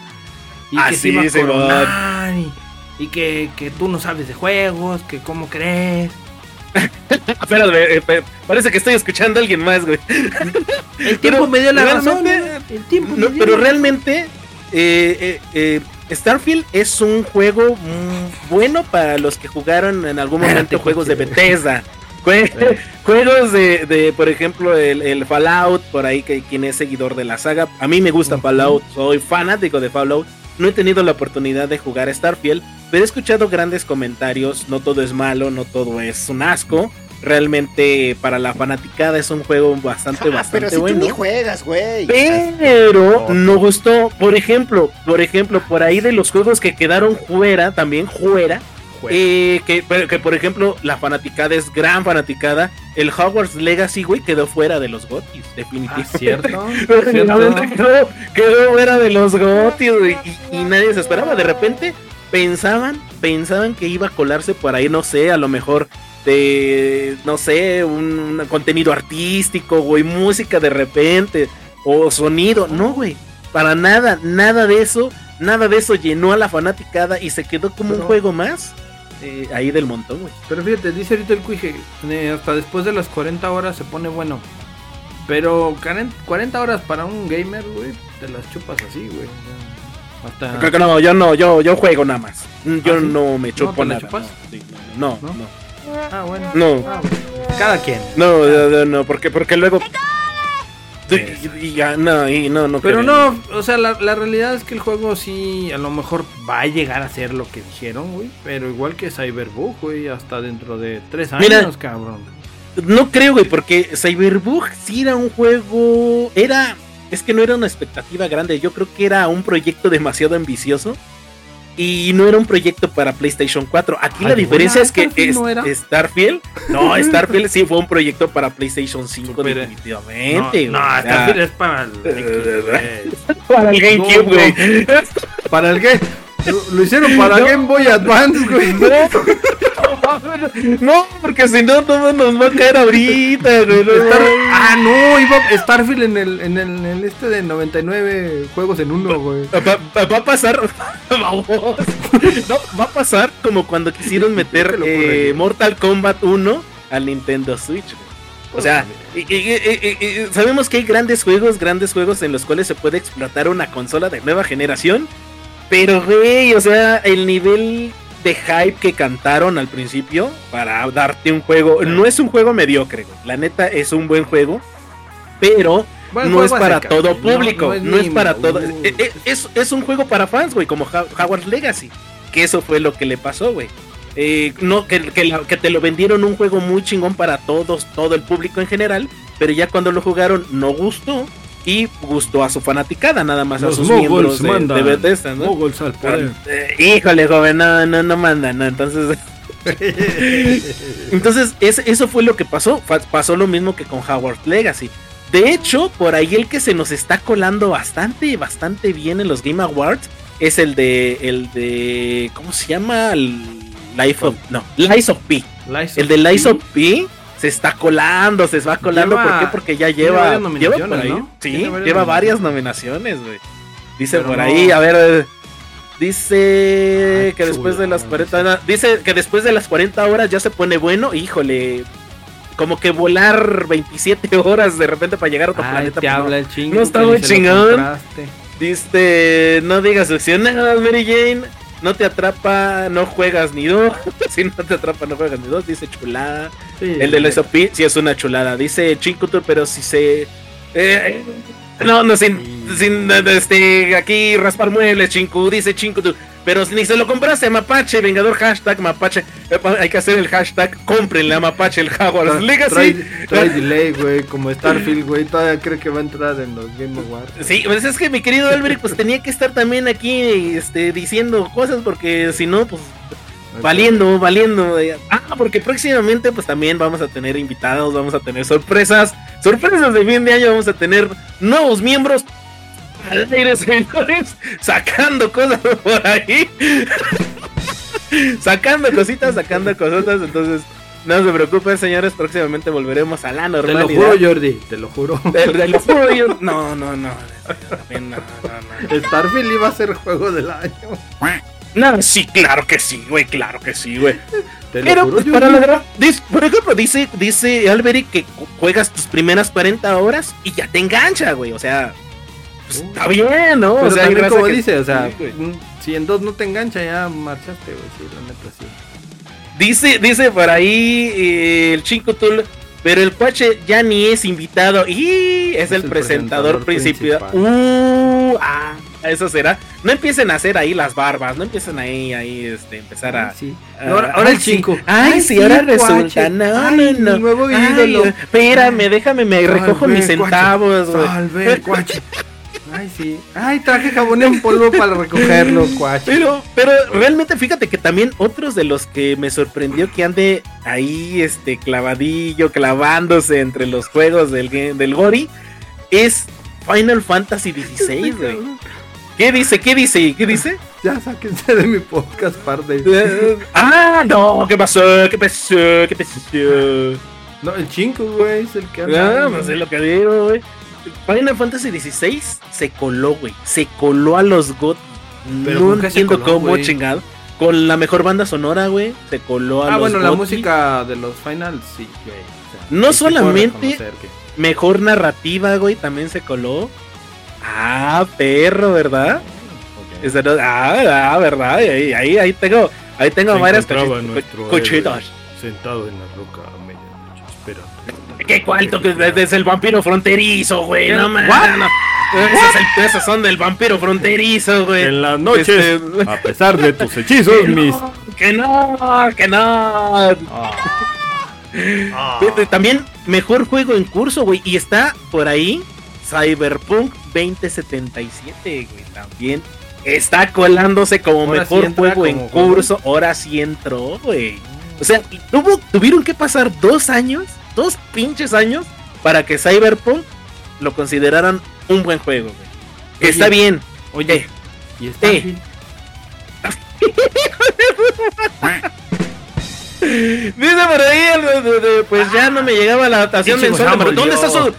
Y Ah, que se iba a coronar y, y que, que tú no sabes de juegos, que cómo crees. Espérame, eh, eh, parece que estoy escuchando a alguien más, güey. El tiempo Pero me dio la razón. realmente- El tiempo No, me dio pero la- realmente, eh, eh, eh, Starfield es un juego mm, bueno para los que jugaron en algún momento juegos de. Bethesda. Jue- Eh. Juegos de, de, por ejemplo, el, el Fallout, por ahí que quien es seguidor de la saga. A mí me gusta. Fallout, soy fanático de Fallout. No he tenido la oportunidad de jugar Starfield, pero he escuchado grandes comentarios. No todo es malo, no todo es un asco. Realmente para la fanaticada es un juego bastante, Ah, bastante pero si bueno. tú ni juegas, güey. Pero no gustó, por ejemplo, por ejemplo, por ahí de los juegos que quedaron fuera, también fuera, eh, que, pero que por ejemplo la fanaticada es gran fanaticada, el Hogwarts Legacy, güey, quedó fuera de los GOTYs, Ah, definitivamente. cierto. Definitivamente cierto. quedó, quedó fuera de los güey, y, y nadie se esperaba. De repente pensaban, pensaban que iba a colarse por ahí, no sé, a lo mejor de, no sé, un, un contenido artístico, güey, música de repente, o sonido. No, güey, para nada, nada de eso, nada de eso llenó a la fanaticada y se quedó como un juego más eh, ahí del montón, güey. Pero fíjate, dice ahorita el cuije, eh, hasta después de las 40 horas se pone bueno. Pero 40 40 horas para un gamer, güey, te las chupas así, güey. Hasta... Creo que no, yo no, yo, yo juego nada más. Yo ¿Ah, sí? no me chupo te la nada. chupas? No, sí, no, no, ¿No? no. Ah, bueno. No. Ah, bueno. Cada quien. No, no, no, no, porque, porque luego. Y, y ya, no, y no, no. Pero creo. no, o sea, la, la realidad es que el juego sí, a lo mejor va a llegar a ser lo que dijeron, güey. Pero igual que Cyberbug, güey, hasta dentro de tres años, Mira. cabrón. No creo, güey, porque Cyberbug sí era un juego. Era. Es que no era una expectativa grande. Yo creo que era un proyecto demasiado ambicioso. Y no era un proyecto para PlayStation 4. Aquí la Ay, diferencia hola, es que Starfield es- no era. Starfield. No, Starfield sí fue un proyecto para PlayStation 5, Super- definitivamente. no. Starfield es para el para el GameCube, No, güey. Para el Game. Lo, lo hicieron para No. Game Boy Advance, güey. No, porque si no, todo nos va a caer ahorita, güey. no, Star- no. ah, no, iba Starfield en el, en el, en el este de 99 juegos en uno, güey. Va, a pasar. Vamos. No, va a pasar como cuando quisieron meter eh. Mortal Kombat 1 al Nintendo Switch. güey. O sea, y sabemos que hay grandes juegos, grandes juegos en los cuales se puede explotar una consola de nueva generación. Pero, güey, o sea, el nivel de hype que cantaron al principio para darte un juego. No es un juego mediocre, güey. La neta es un buen juego. Pero Buen no es juego para todo público, no, es, para todo. uh, eh, eh, Es, es un juego para fans, güey, como Howard Legacy. Que eso fue lo que le pasó, güey. Eh, no, que, que que te lo vendieron un juego muy chingón para todos, todo el público en general. Pero ya cuando lo jugaron no gustó. Y gustó a su fanaticada, nada más a sus miembros de, de Bethesda, ¿no? Al poder. Eh, híjole, joven, no, no, no mandan, no, entonces. entonces, es- eso fue lo que pasó. Pasó lo mismo que con Howard Legacy. De hecho, por ahí el que se nos está colando bastante, bastante bien en los Game Awards es el de. el de. ¿Cómo se llama? El Life of. No, Lies of P. Lies El of de Lies P. of P se está colando, se va colando. Lleva- ¿Por qué? Porque ya tiene lleva. varias lleva nominaciones, por ahí. ¿no? Sí, varias lleva varias nominaciones, güey. Dice Pero por no- ahí, a ver. eh, Dice Ah, que después de las 40 no, dice que después de las 40 horas ya se pone bueno, híjole, como que volar 27 horas de repente para llegar a otro Ay, planeta. te pues, no. habla el chingo. No está muy chingón. Dice, no digas opcionadas, Mary Jane. No te atrapa, no juegas ni dos. si no te atrapa, no juegas ni dos. Dice chulada. Sí, El del SOP sí es una chulada. Dice Chinkutur, pero si se. eh, no, no, sin, sin este, aquí raspar muebles, Chinku. Dice Chinkutur. Pero ni se lo compraste, Mapache, Vengador, hashtag Mapache. Eh, Hay que hacer el hashtag, cómprenle a Mapache el Trae, Legacy. trae- trae delay, güey, como Starfield, güey. Todavía creo que va a entrar en los Game Awards. Sí, pues es que mi querido Alberic, pues tenía que estar también aquí este, diciendo cosas, porque si no, pues valiendo, valiendo. Ah, porque próximamente, pues también vamos a tener invitados, vamos a tener sorpresas, sorpresas de fin de año, vamos a tener nuevos miembros. Al aire, señores, sacando cosas por ahí. sacando cositas, sacando cositas, entonces no se preocupen, señores, próximamente volveremos a la Te normalidad. lo juro, Jordi, te lo juro. Te- te lo juro, yo- No, no, no. también No, no, no. Starfield iba a ser juego del año. No, sí, claro que sí, güey, claro que sí, güey. Te lo Pero juro, pues, Jordi. para dis- por ejemplo, dice, dice Alberic que ju- juegas tus primeras 40 horas y ya te engancha, güey. O sea, pues, está bien, ¿no? Pero o sea, también como que- dice, o sea, Sí, si en dos no te engancha, ya marchaste, güey. Sí, la neta, sí. Dice, dice por ahí eh, el Chinco Tul, pero el Cuache ya ni es invitado y es, el, el presentador, presentador principal. principal. Uh, ah, eso será. No empiecen a hacer ahí las barbas, no empiecen ahí, ahí, este, empezar a. Sí. Ah, Ahora, ahora ay, el sí. chico. Ay, sí, ahora resulta. No, Ay, no, no. nuevo Ay, ídolo. espérame, déjame, me recojo mis centavos, güey. Salve, Cuache. Ay, sí. Ay, traje jabón en polvo para recogerlo, Cuache. Pero, pero realmente fíjate que también otros de los que me sorprendió que ande ahí, este, clavadillo, clavándose entre los juegos del, del Gori, es Final Fantasy XVI, güey. ¿Qué dice? ¿Qué dice? ¿Qué dice? Ya sáquense de mi podcast, par de. Eh, ah, no, ¿qué pasó? ¿Qué pasó? ¿Qué pasó? No, el chinco, güey, es el que anda. Ah, ahí, no sé lo que digo, güey. Final Fantasy XVI se coló, güey. Se coló a los GOT. ¿Pero No entiendo coló, cómo, chingado. Con la mejor banda sonora, güey. Se coló a Ah, los bueno, la música de los finals, sí, güey. o sea, No solamente- que- Mejor narrativa, güey. También se coló. Ah, perro, ¿verdad? Ok. Esa no- ah, ah, ¿verdad? Ahí, ahí, ahí tengo, ahí tengo Se varias. Sentado en la roca. ¿Qué cuarto que es, es el vampiro fronterizo, güey? No mames. No. Son del vampiro fronterizo, güey. En las noches, Este- a pesar de tus hechizos, mis. Que no, que no. Ah. También mejor juego en curso, güey. Y está por ahí Cyberpunk 2077, güey. También está colándose como Ahora mejor sí juego en como juego. curso. Ahora sí entró, güey. O sea, tuvo, tuvieron que pasar dos años, dos pinches años, para que Cyberpunk lo consideraran un buen juego, güey. Oye, está bien. Oye, Eh, ¿y Starfield? Dice por ahí, pues ya no me llegaba la adaptación mensual. Pero ¿dónde está su.?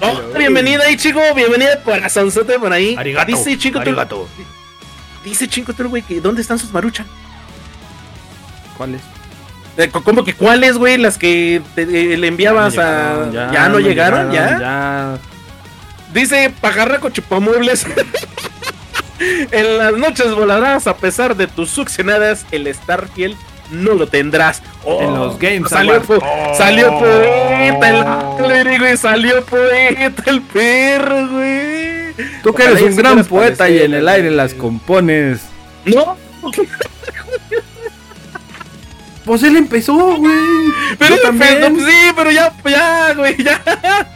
oh, bienvenida ahí, chico. Bienvenida por Sonsote por ahí. Arigato. Dice Chico arigato. Dice Chico Tur, güey, que ¿dónde están sus maruchan? ¿Cuáles? Eh, ¿Cómo que cuáles, güey? Las que te- eh, le enviabas a. Ya, no llegaron, ya. Ya. Dice Pajarraco Chupamuebles. en las noches volarás a pesar de tus succionadas. El Starfield no lo tendrás. Oh, En los Games salió, po- Oh. salió poeta el güey. Salió poeta el perro, güey. Tú que eres un gran poeta y en el aire las compones. No, Pues él empezó, güey. pero también. pero, sí, pero ya, ya, güey, ya.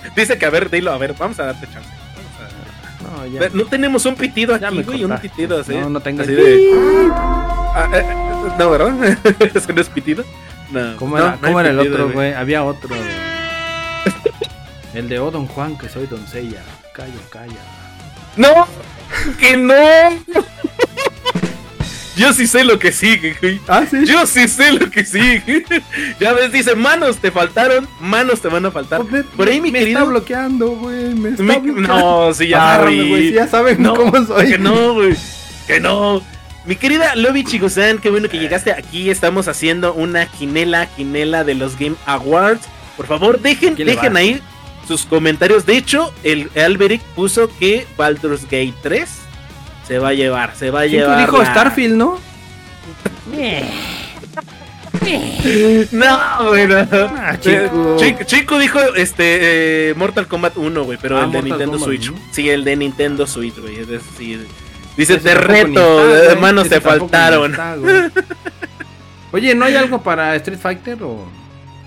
Dice que a ver, dilo, a ver, vamos a darte chance. A- No, ya. No tenemos un pitido Ya aquí, güey, un pitido así. No, no tengas. así de- Ah, eh, eh, no, ¿verdad? ¿Eso no es pitido? No. ¿Cómo no, era, no cómo era el otro, güey? Había otro. güey. El de Oh Don Juan, que soy doncella. Calla, calla. No, que no. Yo sí sé lo que sigue, güey. Ah, sí. Yo sí sé lo que sigue. Ya ves, dice, manos te faltaron, manos te van a faltar. Pues me- Por ahí, mi me querido. está bloqueando, güey. Me está bloqueando. No, sí, ya güey. sí, Ya saben No, cómo soy. Que no, güey. Que no. Mi querida Lobby Chigosan, qué bueno que llegaste aquí. Estamos haciendo una quinela, quinela de los Game Awards. Por favor, dejen, ¿Quién le dejen ahí sus comentarios. De hecho, el Alberic puso que Baldur's Gate 3 se va a llevar. Se va a ¿Quién llevar. dijo la- Starfield, no? No, güey, no. Ah, chico. Eh, Chico, Chico dijo este eh, Mortal Kombat 1, güey, pero Ah, el de Mortal Nintendo Kombat, Switch. ¿no? Sí, el de Nintendo Switch, güey. es decir, Dice, te reto, hermanos, te faltaron. está. Oye, ¿no hay algo para Street Fighter o...?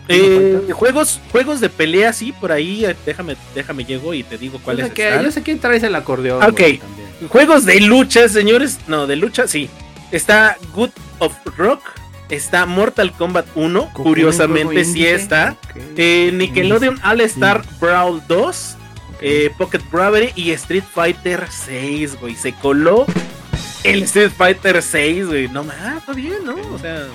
Eh, juegos, juegos de pelea, sí, por ahí. eh, Déjame, déjame llego y te digo Yo cuáles sé, que, están. yo sé que traes el acordeón. Ok. güey, también. Juegos de lucha, señores. No, de lucha, sí. Está Good of Rock. Está Mortal Kombat 1. ¿Con Curiosamente, sí indie? está. Ok. Eh, Nickelodeon All Star Brawl 2. Ok. eh, Pocket Bravery y Street Fighter 6, güey. Se coló el Street Fighter 6, güey. No más, está bien, ¿no? O sea,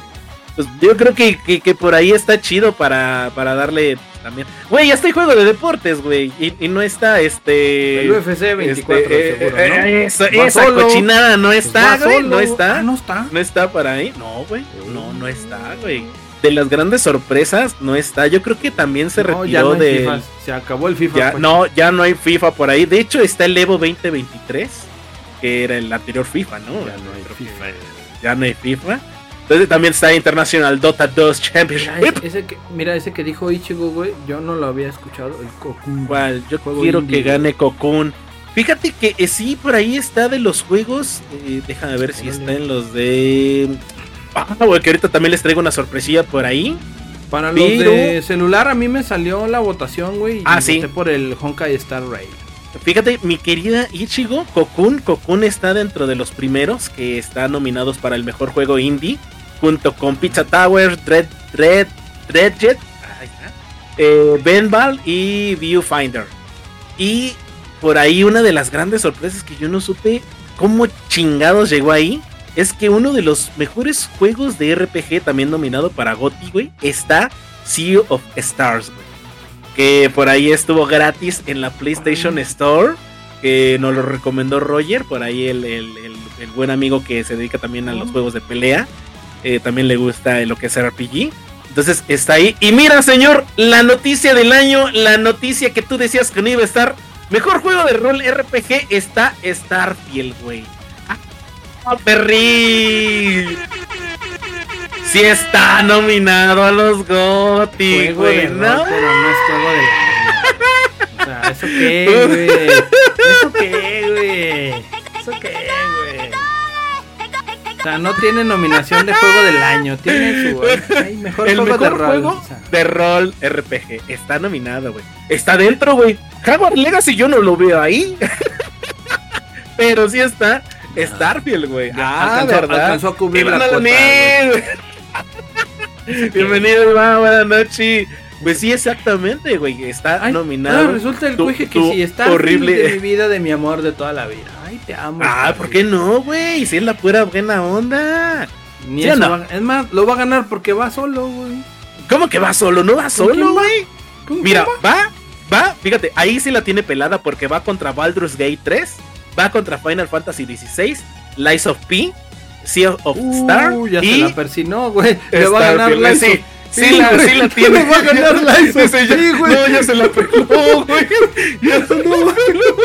pues yo creo que, que, que por ahí está chido para, para darle también. Güey, ya está el juego de deportes, güey. Y, y no está este. El UFC 24, este, eh, seguro, eh, ¿no? eh, eso- esa solo. cochinada no Pues está, güey. solo. No está. Ah, no está. No está para ahí. No, güey. No, no está, güey. De las grandes sorpresas, no está. Yo creo que también se No, retiró no de. FIFA, Se acabó el FIFA. Ya, pues. no, ya no hay FIFA por ahí. De hecho, está el Evo 2023, que era el anterior FIFA, ¿no? Ya no hay FIFA. Ya no hay FIFA. Entonces también está International Dota 2 Mira, Championship. ese, que, mira, ese que dijo Ichigo, güey, yo no lo había escuchado. El Cocoon. Yo quiero indie, que gane Cocoon. Fíjate que eh, sí, por ahí está de los juegos. eh, déjame ver si está en los de. Ah, güey, que ahorita también les traigo una sorpresilla por ahí. Para los Pero- de celular, a mí me salió la votación, güey. y Ah, sí. voté por el Honkai Star Rail. Fíjate, mi querida Ichigo, Cocoon, Cocoon está dentro de los primeros que están nominados para el mejor juego indie, junto con Pizza Tower, Dread, Dread, Dreadjet, eh, Benbal y Viewfinder. Y por ahí una de las grandes sorpresas que yo no supe cómo chingados llegó ahí, es que uno de los mejores juegos de RPG también nominado para GOTY, güey, está Sea of Stars, güey que por ahí estuvo gratis en la PlayStation Store, que nos lo recomendó Roger, por ahí el- el- el buen amigo que se dedica también a los juegos de pelea, eh, también le gusta lo que es RPG. Entonces está ahí. Y mira, señor, la noticia del año, la noticia que tú decías que no iba a estar. Mejor juego de rol RPG está Starfield, güey. ¡Ah, perrí! Sí está nominado a los GOTY, güey, ¿no? pero no es juego de la O sea, ¿eso qué, güey? ¿Eso qué, güey? ¿Eso qué? O sea, no tiene nominación de juego del año. Tiene su ay, mejor El juego mejor de rol. juego o sea. de rol RPG. Está nominado, güey. Está dentro, güey. Hogwarts Legacy yo no lo veo ahí. Pero sí está Starfield, güey. Ah, alcanzó, ¿verdad? alcanzó a cubrir Iván la cuota. Bienvenido, Iván. Buenas noches. Pues sí, exactamente, güey. Está Ay, nominado. resulta el cuije que si está horrible- de mi vida, de mi amor, de toda la vida. Ay, te amo. Ah, ¿por qué no, güey? Si es la pura buena onda. Ni ¿Sí o eso no? va- es más, lo va a ganar porque va solo, güey. ¿Cómo que va solo? ¿No va solo, güey? ¿Con Mira, va, va, fíjate, ahí sí la tiene pelada porque va contra Baldur's Gate 3, va contra Final Fantasy XVI, Lies of P, Sea of va? Star Uh, ya y se la persinó, güey. Le va a ganar. Lies Sí, of- sí, la, sí la tiene. Le va a ganar Lies of Sí, ya- güey. No, ya se la peló, güey. Ya se la peló.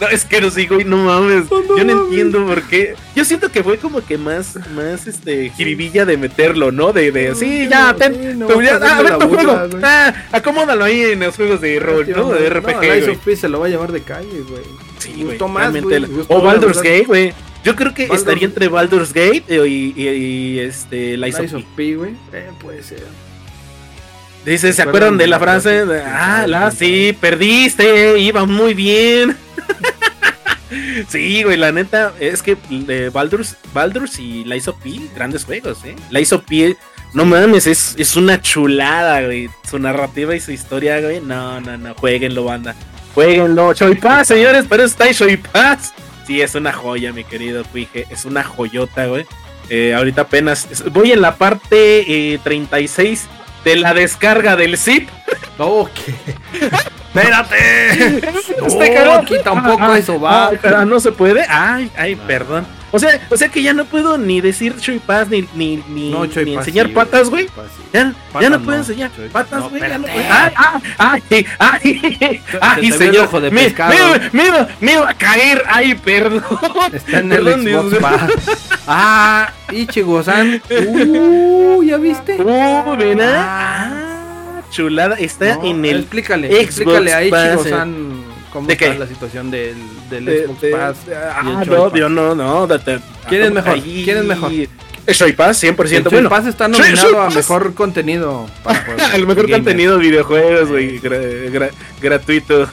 No, es que no sí, güey, no mames. No, no Yo no mames. entiendo por qué. Yo siento que fue como que más, más, este, jiribilla de meterlo, ¿no? De, de, sí, ya, ten, no, ya- ah, a ver tu la juego. Ah, acomódalo ahí en los juegos de rol, ¿no? De RPG, No, Lies of P se lo va a llevar de calle, güey. Sí, güey. Güey. O la Baldur's. Gate, güey. Yo creo que Baldur's- estaría entre Baldur's Gate y, y- y- este, Lies Lies of P. Güey. Eh, puede ser. Dice, ¿se ¿Se acuerdan de la frase? De, ah, la, sí, perdiste, iba muy bien. sí, güey, la neta, es que Baldur's, Baldur's y Lies of P, grandes juegos, ¿eh? Lies of P, no mames, es, es una chulada, güey. Su narrativa y su historia, güey. No, no, no, jueguenlo, banda. Jueguenlo. Shoy Pass, señores, pero está en Shoy Pass. Sí, es una joya, mi querido Cuije. Es una joyota, güey. Eh, ahorita apenas voy en la parte eh, 36 de la descarga del zip. Ok. ¡Espérate! No, aquí tampoco Ah, eso va. Ay, pero no se puede. Ay, ay, perdón. O sea, o sea que ya no puedo ni decir Choy Pass ni, ni, ni, No, ni enseñar sí, patas, güey. Ya, no no, puedo enseñar Choy- patas, no, güey. ya no espérate. puedo. Ay, ay, ay, ay, señor. ojo de me, me, me iba- me iba a caer. Ay, perdón. Está en el Xbox. Pass. Ah, Ichigo-san. Uh, ¿ya viste? Uh, mira. Ah. Ah, chulada. Está No, en el. Explícale, Xbox explícale a Ichigo-san cómo ¿De está qué? la situación del, del de- Xbox de- Pass. de- Ah, no. Dios, no, no. date- ¿Quién es mejor? ahí- ¿Quién es mejor? Choy Pass, 100%. El Choy bueno, Pass está nominado Choy a Pass. mejor contenido. Para El mejor gamer. contenido de videojuegos, güey. gra- gra- gratuito.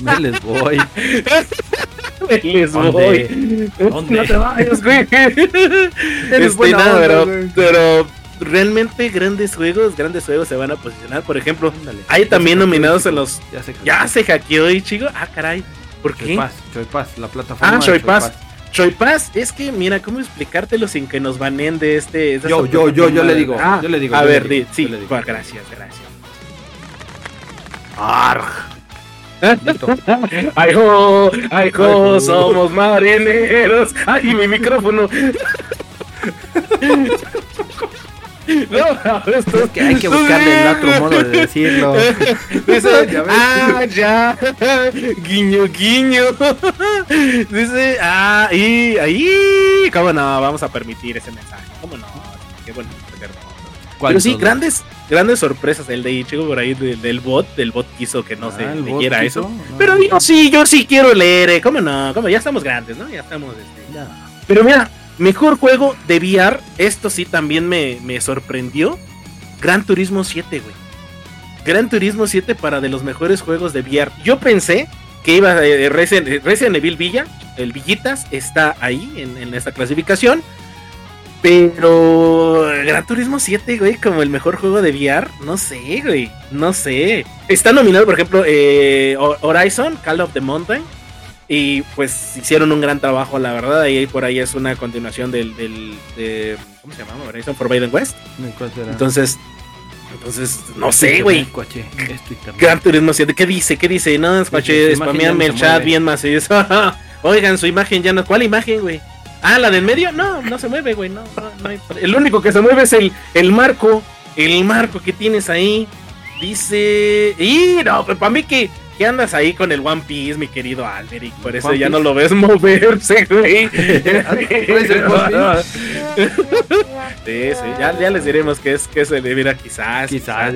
Me les voy. Les ¿Dónde? voy. ¿Dónde? No te vayas, güey. Eres Este, buena nada, onda, pero, güey. pero realmente grandes juegos, grandes juegos se van a posicionar. Por ejemplo, hay también nominados en los. Ya se hackeó. Ya se hackeó hoy, chico. Ah, caray. ¿Por Choy qué? Pass, Choy Pass, la plataforma. Ah, Choy Pass. Choy Pass, es que mira, ¿cómo explicártelo sin que nos baneen de este? Yo, yo, yo, yo le digo, Ah, yo le digo, A ver, digo, di- sí, digo. pues, gracias, gracias. Arg. Listo. Ay, jo, ay, jo, somos marineros. Ay, mi micrófono. No, esto Es que hay que buscarle el otro modo de decirlo. Dice, Ya ah, ya, guiño, guiño. Dice, ah, y ahí, ¿cómo no? Vamos a permitir ese mensaje. ¿Cómo no? Qué bueno, qué hermoso. ¿Cuál Pero sí, grandes, grandes sorpresas. El de Ichigo por ahí del, del bot, del bot quiso que no Ah, se leyera eso. no. Pero yo sí, yo sí quiero leer, eh. ¿cómo no? ¿Cómo? Ya estamos grandes, ¿no? Ya estamos, este, Pero mira, mejor juego de VR, esto sí también me, me sorprendió. Gran Turismo 7, güey. Gran Turismo 7 para de los mejores juegos de VR. Yo pensé que iba eh, Resident, Resident Evil Villa, el Villitas, está ahí en, en esta clasificación. Pero Gran Turismo 7, güey, como el mejor juego de VR, no sé, güey, no sé. Está nominado, por ejemplo, eh, Ho- Horizon, Call of the Mountain. Y pues hicieron un gran trabajo, la verdad. Y ahí por ahí es una continuación del, del de, ¿cómo se llama? Horizon Forbidden West. Entonces, entonces, no sé, güey. Gran Turismo 7, ¿qué dice? ¿Qué dice? No, imagen spameame el chat mueve. bien macizo. Oigan, su imagen ya no. ¿Cuál imagen, güey? Ah, la del medio. No, no se mueve, güey. No, no, no hay- El único que se mueve es el, el marco. El marco que tienes ahí. Dice. Y no, para mí que, que andas ahí con el One Piece, mi querido Alberic. Por eso One ya Piece. no lo ves moverse, güey. ¿Cuál es el Sí, sí, ya, ya les diremos que es que se le mira quizás. Quizás.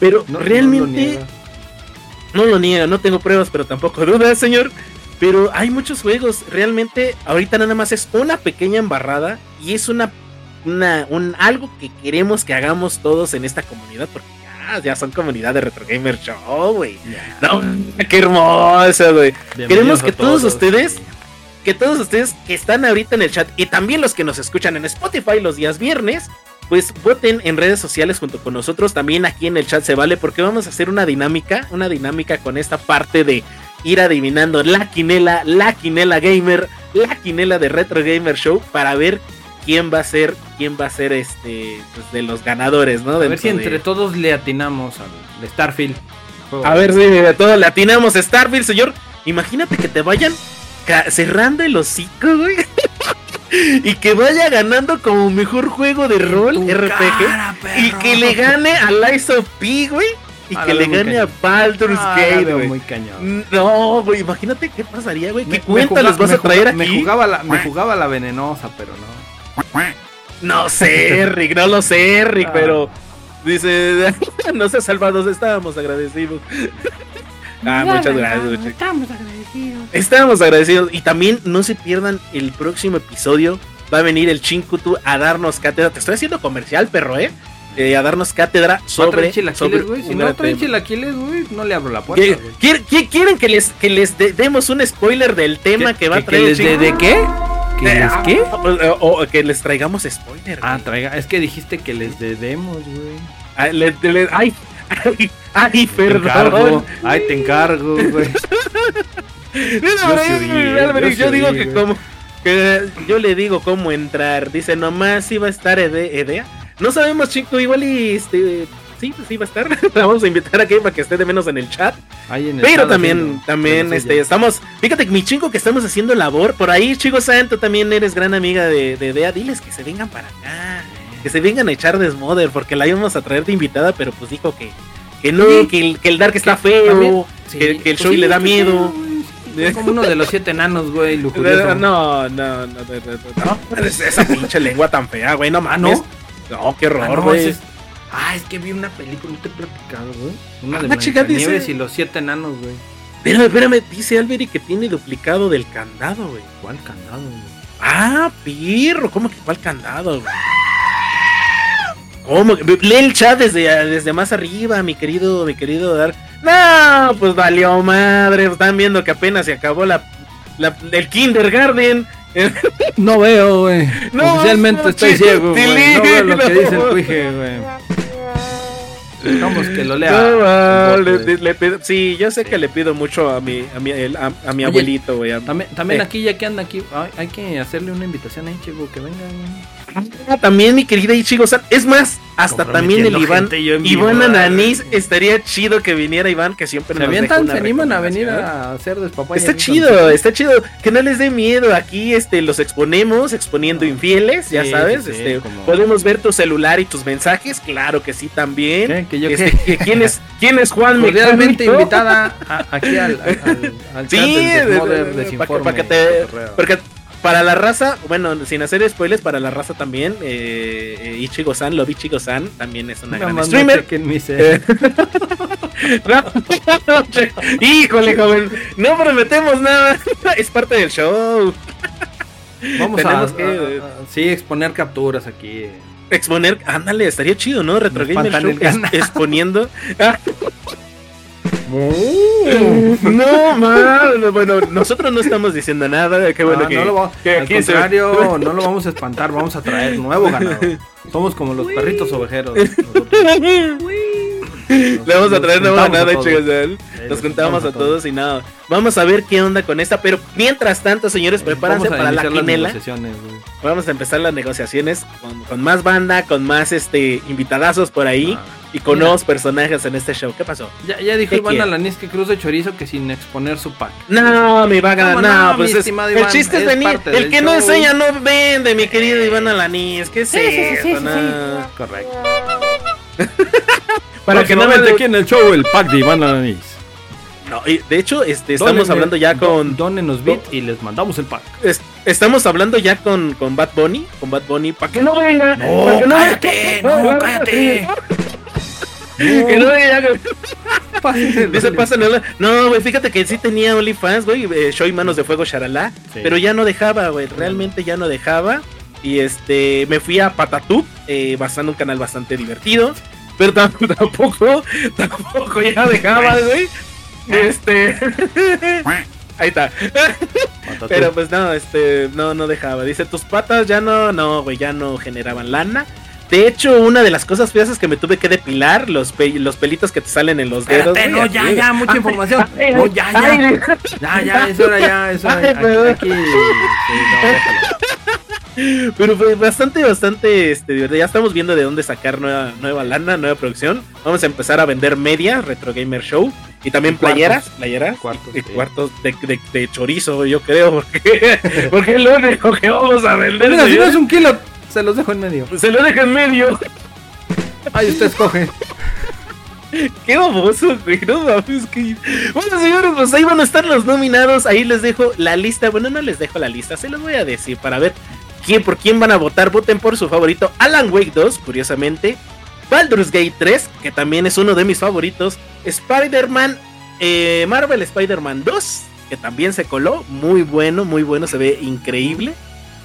Pero No- no lo realmente no lo niega, no tengo pruebas, pero tampoco dudas, señor. Pero hay muchos juegos, realmente ahorita nada más es una pequeña embarrada y es una, una un algo que queremos que hagamos todos en esta comunidad porque ya, ya son comunidad de Retro Gamer Show, güey. No, qué hermoso, güey. Queremos que todos ustedes que todos ustedes que están ahorita en el chat y también los que nos escuchan en Spotify los días viernes, pues voten en redes sociales junto con nosotros. También aquí en el chat se vale porque vamos a hacer una dinámica, una dinámica con esta parte de ir adivinando la quinela, la quinela gamer, la quinela de Retro Gamer Show para ver quién va a ser, quién va a ser este pues, de los ganadores, ¿no? A ver Dentro si de- entre todos le atinamos al Starfield. A ver si de todo le atinamos Starfield, señor. Imagínate que te vayan cerrando el hocico, güey. y que vaya ganando como mejor juego de rol Tu RPG. cara, y que le gane a Lies of P, güey. Y Ah, que le gane a. Baldur's Ah, Gate, güey. muy cañón. No, güey, imagínate qué pasaría, güey. ¿Qué Me- me cuenta juga- les vas me a traer juga- aquí? Me jugaba, la, me jugaba la venenosa, pero no. No sé, Rick, no lo sé, Rick, Ah. pero dice, no se salvados, estábamos agradecidos. ah, muchas gracias, muchas- Estamos agradecidos. Estábamos agradecidos y también no se pierdan el próximo episodio. Va a venir el Chinkutu a darnos cátedra. Te estoy haciendo comercial, perro, ¿eh? Eh, a darnos cátedra ¿Va a sobre. sobre? Si no traen chilaquiles, güey, no le abro la puerta, ¿Qué- güey. quier- qué- ¿Quieren que les, que les de- demos un spoiler del tema que, va a traer les de, de qué? ¿Que Eh, les ah, qué? pues, eh, O, que les traigamos spoiler. Ah, güey. traiga. Es que dijiste que les demos, güey. Ah, le- le- ay, ay, ay, Te encargo. perdón. Ay, te encargo, güey. Yo yo digo que como que yo le digo cómo entrar. Dice, nomás iba a estar Ede- Edea. No sabemos, chico, igual y este sí, pues sí va a estar. La vamos a invitar aquí para que esté de menos en el chat. Ahí en el Pero chat también, haciendo también, este, estamos, fíjate que mi chingo que estamos haciendo labor, por ahí, chico santo, también eres gran amiga de, de Edea, diles que se vengan para acá, que se vengan a echar desmoder, porque la íbamos a traer de invitada, pero pues dijo que, que no, Sí. que el, que el Dark está Que feo, también- Sí, que, que el pues show sí, le da miedo. Es como uno de los siete enanos, güey, lujurioso. No, no, no, no, no, no, es- esa pinche lengua tan fea, güey, no Ah, mames. ¿no? No, qué Ah, horror, no, güey. es- Ah, es que vi una película, no te he platicado, güey. Una de Ah, chica, Blancanieves dice- y los siete enanos, güey. Espérame, espérame, dice Alberi que tiene duplicado del candado, güey. ¿Cuál candado, güey? Ah, pirro, ¿cómo que cuál candado, güey? ¿Cómo? Lee el chat desde, desde más arriba, mi querido, mi querido Dar. No, pues valió madre. Están viendo que apenas se acabó la, la- el kindergarten. No veo, güey. No, Oficialmente no, estoy chico, ciego, güey. No veo lo que no. dice el cuije, güey. Dejamos que lo lea. No, el va, bote. le- le pido- sí, yo sé que le pido mucho a mi, a mi, el- a, a mi Oye, abuelito, güey. a- También, también Eh. aquí, ya que anda aquí, hay, hay que hacerle una invitación ahí, chico, que venga. güey. Ah, También mi querida Ichigo-san. Es más, hasta también el Iván. Iván. Ananís estaría chido que viniera Iván, que siempre Se avientan, una se animan a venir a hacer despapaya. Está chido, está chido. Que no les dé miedo. Aquí este, los exponemos, exponiendo infieles, ya Sí, sabes. sí, este, como- Podemos ver tu celular y tus mensajes. Claro que sí, también. ¿Qué? Que yo Este, qué. que ¿quién, es, ¿Quién es Juan Mecánico? invitada a- aquí al, al, al, al Sí, chat del de- de- de- para que te-. Porque para la raza, bueno, sin hacer spoilers, para la raza también, eh, eh, Ichigo-san, Love Ichigo-san, también es una Nada gran no streamer. Eh, no, che- Híjole, joven, no prometemos nada. Es parte del show. Vamos a, tenemos que- a- a- sí, exponer capturas aquí. Exponer, ándale, estaría chido, ¿no? Retro Gamer Show exponiendo. No, mal. Bueno, nosotros no estamos diciendo nada. Qué bueno que, no lo que al aquí se- contrario, no lo vamos a espantar, vamos a traer nuevo ganado. Somos como los perritos ovejeros. Le vamos a traer nueva nada, chicos. Nos juntamos a todos y nada. Vamos a ver qué onda con esta. Pero mientras tanto, señores, prepárense Vamos a para la quinela. Vamos a empezar las negociaciones con, con más banda, con más este invitadazos por ahí Ah. y con Mira. nuevos personajes en este show. ¿Qué pasó? Ya, ya dijo ¿Qué Iván? Alanis que cruz de chorizo que sin exponer su pack. No, mi vaga, ¿Cómo no, no, pues mi es- estimado el chiste es venir. El que no show. enseña no vende, mi querido Iván Alanis. ¿Qué es eso? no? Correcto. Para que no me aquí en el show el pack de Iván Alanis. No, y de hecho, este, estamos hablando ya con. Dónenos bit y les mandamos el pack. es- estamos hablando ya con, con Bad Bunny. Con Bad Bunny. ¿Para que no venga? No, ¿Pa' que cállate, no, cállate. Que no venga. Dice, pásenle. No, güey, fíjate que sí tenía OnlyFans, güey. eh, Show y Manos de Fuego, Sharalá. Sí. Pero ya no dejaba, güey. Realmente ya no dejaba. Y este, me fui a Patatú, eh, basando un canal bastante divertido. Pero tam- tampoco, tampoco ya dejaba, güey. Este. Ahí está. Pero pues no, este, no, no dejaba. Dice, tus patas ya no, no, güey, ya no generaban lana. De hecho, una de las cosas feas es que me tuve que depilar los, pe- los pelitos que te salen en los dedos. Espérate, no, ya, ya, mucha información. Ay, No, ya, ay, ya. Ya, ya, es hora, ya, es hora. Aquí, aquí- sí, no, déjalo. Pero fue bastante, bastante este, divertido. Ya estamos viendo de dónde sacar nueva, nueva lana, nueva producción. Vamos a empezar a vender media, Retro Gamer Show. Y también Y cuartos. playeras, playeras. Cuartos, y sí. cuartos de, de- de chorizo, yo creo. Porque, porque es lo único que vamos a vender. Mira, si no es un kilo, se los dejo en medio. Se lo deja en medio. Ay, usted escoge. Qué baboso, güey. No mames, que. Bueno, señores, pues ahí van a estar los nominados. Ahí les dejo la lista. Bueno, no les dejo la lista, se los voy a decir para ver quién por quién van a votar. Voten por su favorito. Alan Wake 2, curiosamente. Baldur's Gate 3, que también es uno de mis favoritos. Spider-Man, eh, Marvel Spider-Man 2, que también se coló. Muy bueno, muy bueno, se ve increíble.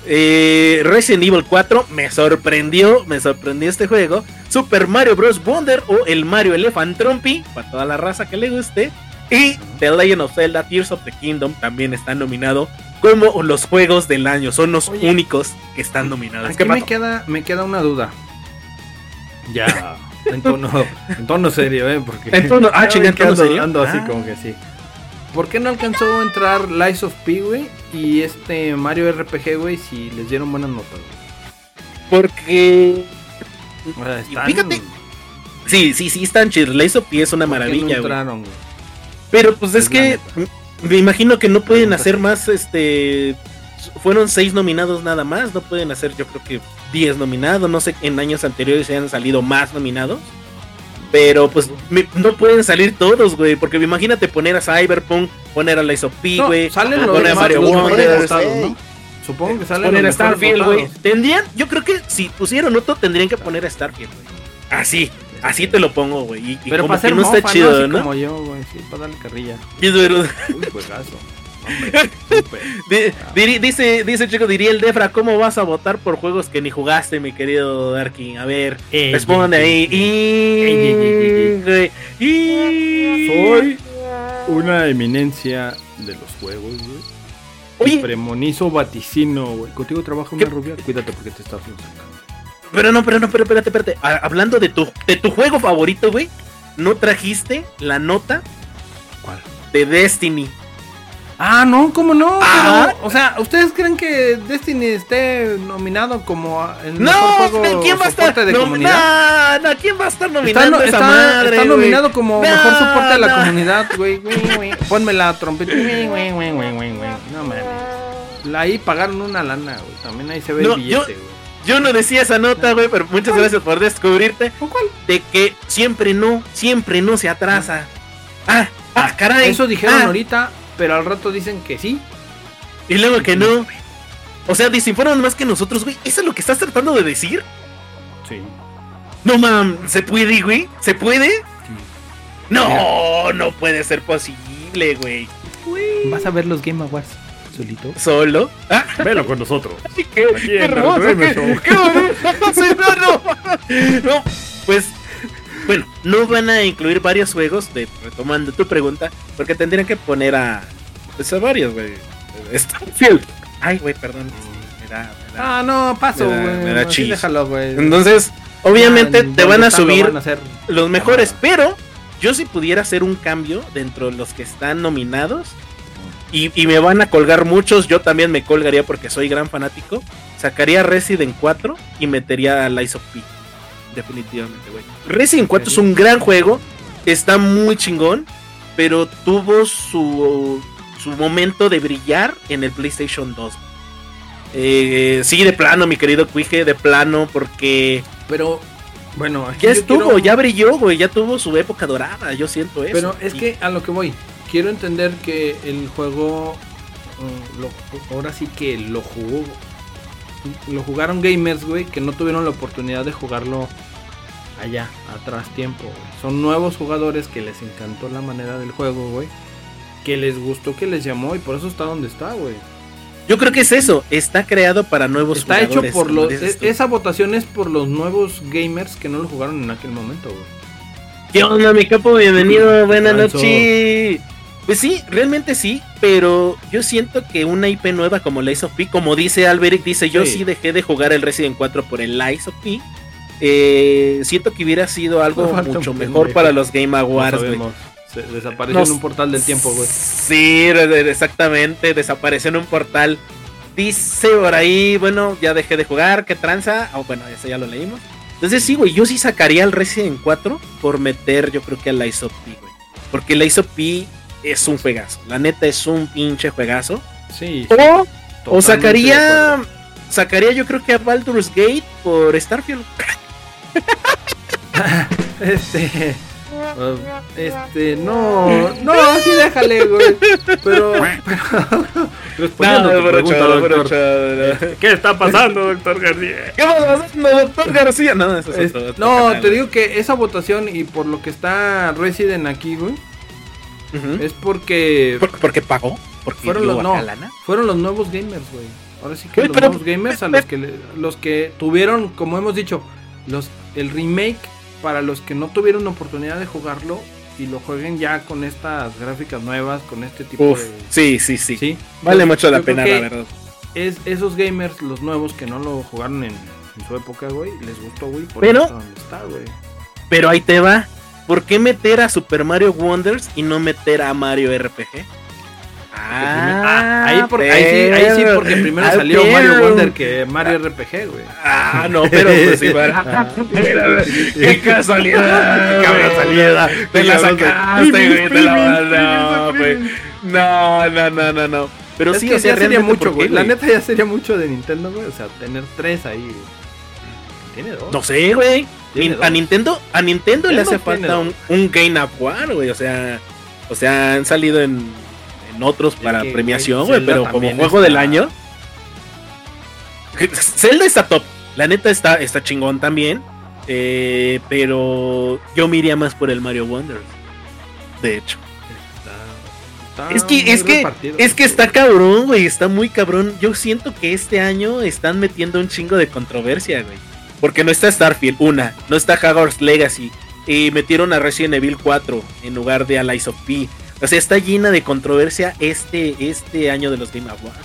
Eh, Resident Evil 4 me sorprendió, me sorprendió este juego. Super Mario Bros. Wonder o el Mario Elephant Trumpy, para toda la raza que le guste. Y The Legend of Zelda Tears of the Kingdom también está nominado como los juegos del año. Son los Oye. únicos que están nominados. Aquí ¿Qué me queda, me queda una duda. Ya, en tono, en tono serio, ¿eh? Porque En tono- ah, Ya chinga, ven en tono ando, serio. ando así Ah. como que sí. ¿Por qué no alcanzó a entrar Lies of P, güey? Y este Mario RPG, güey, si les dieron buenas notas, güey? Porque. O sea, están- Fíjate, Sí, sí, sí, están chidos. Lace of P es una ¿por qué no maravilla, güey. entraron, güey? Pero pues es Es que me imagino que no pueden hacer sí. más, este... Fueron seis nominados nada más, no pueden hacer yo creo que 10 nominados, no sé, en años anteriores se han salido más nominados. Pero pues me- no pueden salir todos, güey, porque imagínate poner a Cyberpunk, poner a Lies of P, No, güey, salen Ah, los, poner a Mario Wonder, votados, sí. ¿no? Supongo que salen poner a Starfield, güey. Tendrían, yo creo que si pusieron otro tendrían que poner a Starfield, güey. Así, así te lo pongo, güey. Y, y Pero como para ser que no mofa, está chido, ¿no? como yo, güey, sí, para darle carrilla. Pero- Uy, juegazo. Hombre. Di- diri- dice, dice chico, diría el Defra, ¿cómo vas a votar por juegos que ni jugaste, mi querido Darkin? A ver, Ey, responde ey, ahí. y- Soy una eminencia de los juegos, güey. Oye. Premonizo vaticino, güey. Contigo trabaja una rubia. Cuídate porque te estás sacando. Pero no, pero no, pero espérate, espérate. Ah, hablando de tu, de tu juego favorito, güey, ¿no trajiste la nota ¿Cuál? de Destiny? Ah, no, ¿cómo no? Ah. Pero, o sea, ¿ustedes creen que Destiny esté nominado como el No, mejor juego ¿quién va a estar? de no, comunidad? no, no, ¿quién va a estar Está, nominando no- esa está- madre, está güey? nominado como No, mejor soporte de la no. comunidad, güey. Ponme la trompeta. güey, güey, güey, güey, güey, güey. No mames. Ahí pagaron una lana, güey. También ahí se ve No, el billete, güey. Yo no decía esa nota, güey, pero muchas gracias por descubrirte de que siempre no, siempre no se atrasa. Ah, ah, caray. Eso dijeron ah, ahorita, pero al rato dicen que sí. Y luego que no. O sea, desinforman más que nosotros, güey. ¿Eso es lo que estás tratando de decir? Sí. No, mam, ¿se puede, güey? ¿Se puede? No, no puede ser posible, güey. ¿Vas a ver los Game Awards solito? ¿Solo? Ah, Velo con nosotros. qué, qué en hermoso, el qué, Show. qué bonito. Sí, no, no. No, pues, bueno, no van a incluir varios juegos, de, retomando tu pregunta, porque tendrían que poner a, pues, a varios, güey. Starfield. Ay, güey, perdón. Me da, me da. Ah, no, paso, Me da- güey. me da Así chis. déjalo, güey. Entonces, obviamente Ah, te van a subir van a hacer. los mejores, Ah. pero yo si pudiera hacer un cambio dentro de los que están nominados y, y me van a colgar muchos, yo también me colgaría porque soy gran fanático, sacaría Resident 4 y metería a Lies of P. Definitivamente, güey. Resident 4 es un gran juego, está muy chingón, pero tuvo su, su momento de brillar en el PlayStation 2. Eh, sí, de plano, mi querido Cuije, de plano, porque Pero, bueno, aquí ya estuvo, quiero- ya brilló, güey, ya tuvo su época dorada, yo siento eso. Pero es Y- que a lo que voy, quiero entender que el juego, mm, lo- ahora sí que lo jugó, lo jugaron gamers, güey, que no tuvieron la oportunidad de jugarlo allá, atrás tiempo. güey. Son nuevos jugadores que les encantó la manera del juego, güey. Que les gustó, que les llamó y por eso está donde está, güey. Yo creo que es eso, está creado para nuevos Está hecho jugadores, por los... e- tú. Esa votación es por los nuevos gamers que no lo jugaron en aquel momento, güey. ¿Qué onda, mi capo? Bienvenido, buenas noches. Pues sí, realmente sí, pero yo siento que una IP nueva como Lies of P, como dice Alberic, dice, yo Sí. sí dejé de jugar el Resident 4 por el Lies of P. Eh, siento que hubiera sido algo mucho pendejo. mejor para los Game Awards. Se desapareció Nos- en un portal del tiempo, güey. Sí, exactamente, desapareció en un portal. Dice por ahí, bueno, ya dejé de jugar, ¿qué tranza? Oh, bueno, eso ya lo leímos. Entonces sí, güey, yo sí sacaría al Resident 4 por meter, yo creo que al Lies of P, güey. Porque el Lies of P es un juegazo, la neta es un pinche juegazo. Sí. O, o sacaría, sacaría yo creo que a Baldur's Gate por Starfield. Este. uh, este, no, no, sí déjale, güey. Pero, pero respondiendo a tu pregunta, doctor, este, ¿qué está pasando, doctor García? ¿Qué pasa, doctor García? No, eso es Es- otro- otro no, canal, te digo que esa votación y por lo que está Resident aquí, güey, Es porque ¿Por- ¿Porque pagó? ¿Porque fueron los no, lana? fueron los nuevos gamers, güey. Ahora sí que los pero- nuevos gamers a los que le- los que tuvieron, como hemos dicho, los el remake para los que no tuvieron oportunidad de jugarlo y lo jueguen ya con estas gráficas nuevas, con este tipo Uf, de sí, sí, sí. sí. Vale Yo- mucho la pena, la verdad. Es esos gamers, los nuevos que no lo jugaron en, en su época, güey, les gustó, güey, por Pero- eso está donde está, güey. Pero ahí te va. ¿Por qué meter a Super Mario Wonders y no meter a Mario RPG? Ah, ahí, por- ahí sí, ahí sí, porque primero Ah, salió pero- Mario Wonder que Mario RPG, güey. Ah, no, pero pues sí, para. ¡Qué casualidad! Qué casualidad. Te la sacaste, güey. güey. Te la no, güey. No, no, no, no, no. Pero es sí, que o sea, ya sería mucho, ¿por qué, güey. La neta ya sería mucho de Nintendo, güey. O sea, tener tres ahí, güey. Tiene dos. No sé, güey. A. Nintendo, a Nintendo le hace falta un, un Game of War, güey. O sea, o sea, han salido en, en otros para que, premiación, güey, pero como juego está- del año. Zelda está top. La neta está, está chingón también. eh, pero yo me iría más por el Mario Wonders. De hecho. Está- está Es que, es que, es que está cabrón, güey. Está muy cabrón. Yo siento que este año están metiendo un chingo de controversia, güey. Porque no está Starfield, una. No está Hogwarts Legacy. Y metieron a Resident Evil 4 en lugar de Allies of P. O sea, está llena de controversia este, este año de los Game Awards.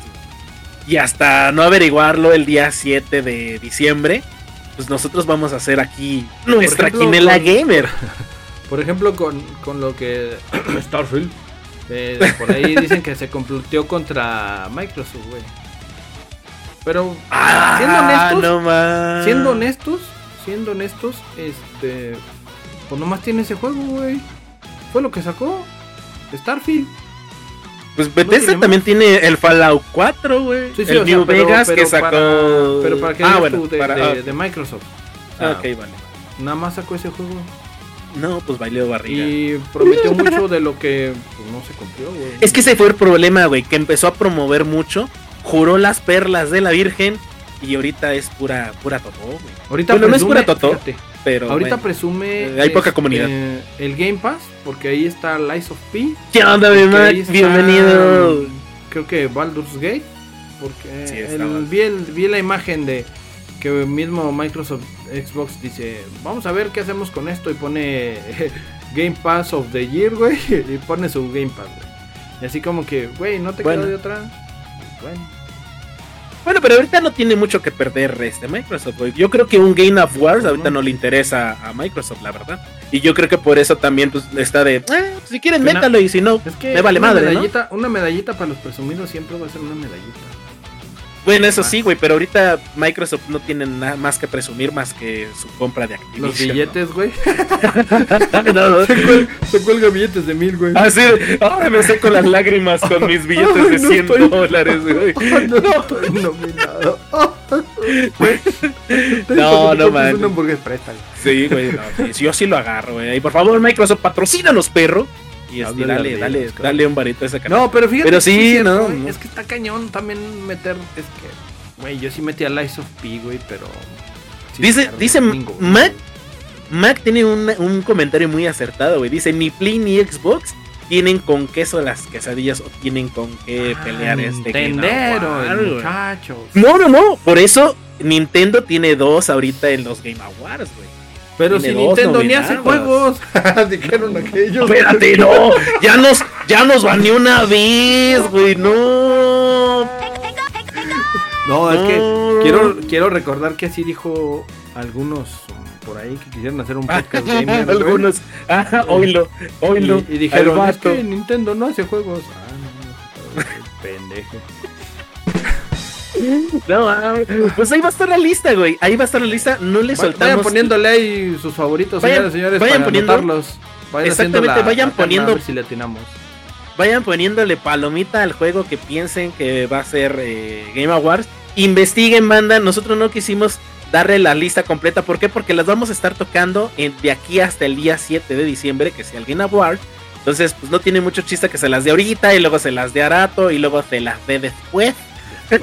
y hasta no averiguarlo el día 7 de diciembre, pues nosotros vamos a hacer aquí nuestra ejemplo, quinela con- gamer. Por ejemplo, con, con lo que. Starfield. eh, por ahí dicen que se complotó contra Microsoft, güey. Pero, siendo Ah, honestos, no más. siendo honestos, siendo honestos, este. Pues nomás tiene ese juego, güey. Fue lo que sacó. Starfield. Pues Bethesda también tiene el Fallout 4, güey. Sí, sí, el o sea, New pero- Vegas pero que sacó. para- pero para que ah, bueno, tú de, para- de- ah, de Microsoft. ah, ok, vale. Nada más sacó ese juego. No, pues bailó barriga. Y prometió mucho de lo que pues, no se cumplió, güey. Es que ese fue el problema, güey, que empezó a promover mucho, juró las perlas de la Virgen y ahorita es pura pura totó, güey. Ahorita Bueno, no es presume, pura totó, fíjate, Pero ahorita bueno. presume. Eh, hay poca comunidad. El Game Pass, porque ahí está Lies of P. ¿Qué onda, mi Mac? Bienvenido. Creo que Baldur's Gate. Porque Sí, el- vi, el- vi la imagen de que mismo Microsoft Xbox dice: Vamos a ver qué hacemos con esto. Y pone Game Pass of the Year, güey. Y pone su Game Pass, güey. Y así como que, güey, no te Bueno. queda de otra. Bueno. Bueno, pero ahorita no tiene mucho que perder este Microsoft. Yo creo que un Game of Wars ahorita no le interesa a Microsoft, la verdad. Y yo creo que por eso también pues está de, "Ah, si quieren métalo y si no, Es que me vale madre, ¿no? medallita, Una medallita para los presumidos siempre va a ser una medallita. Bueno, eso sí, güey, pero ahorita Microsoft no tiene nada más que presumir más que su compra de Activision. Los billetes, güey. ¿no? No, no. Se, cuel- se cuelga billetes de mil, güey. Así, ahora me seco las lágrimas con mis billetes de Ay, no 100 estoy- dólares, güey. no estoy nominado. No, no, man. una hamburguesa, préstale. Sí, güey, no, sí, yo sí lo agarro, güey. Y por favor, Microsoft, patrocínanos, perro. Y este, dale, un varito a ese canal. No, pero fíjate. Pero sí, es no. Es que está cañón también meter. Es que, güey, yo sí metí a Lies of P, güey, pero. sí Dice, dice. Mac, Mac tiene un, un comentario muy acertado, güey. Dice, ni Play ni Xbox tienen con queso las quesadillas o tienen con qué Ah, pelear este muchachos. No, no, no. Por eso Nintendo tiene dos ahorita en los Game Awards, güey. Pero si Nintendo ni hace juegos. Dijeron aquellos. Espérate, no. Ya nos, ya nos baneó una vez, güey. No. No, es que quiero, quiero recordar que así dijo algunos um, por ahí que quisieran hacer un podcast gamer. Algunos. Ajá, oílo, oílo. Y, y dijeron, es que Nintendo no hace juegos. Ah, no, no, pendejo. No, pues ahí va a estar la lista, güey. Ahí va a estar la lista. No le soltamos. Vayan poniéndole ahí sus favoritos, Vayan- señores, señores, vayan para poniendo- anotarlos. Vayan Exactamente, la- vayan la poniendo- a ver si le atinamos. Vayan poniéndole palomita al juego que piensen que va a ser eh, Game Awards. Investiguen, banda. Nosotros no quisimos darle la lista completa. ¿Por qué? Porque las vamos a estar tocando en- de aquí hasta el día 7 de diciembre, que sea el Game Award. Entonces, pues no tiene mucho chiste que se las dé ahorita y luego se las dé a rato y luego se las dé después.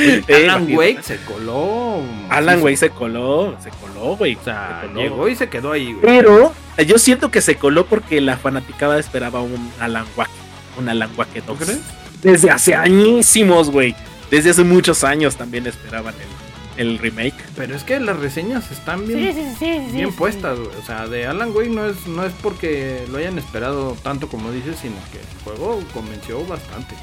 Eh, Alan imagínate. Wake se coló. Alan Sí, Wake se coló, se coló, güey. O sea, se coló. llegó y se quedó ahí, güey. Pero eh, yo siento que se coló porque la fanaticada esperaba un Alan Wake. Un Alan Wake ¿Tú 2. crees? Desde hace añísimos, güey. Desde hace muchos años también esperaban el, el remake. Pero es que las reseñas están bien, bien puestas, güey. O sea, de Alan Wake no es, no es porque lo hayan esperado tanto como dices, sino que el juego convenció bastante.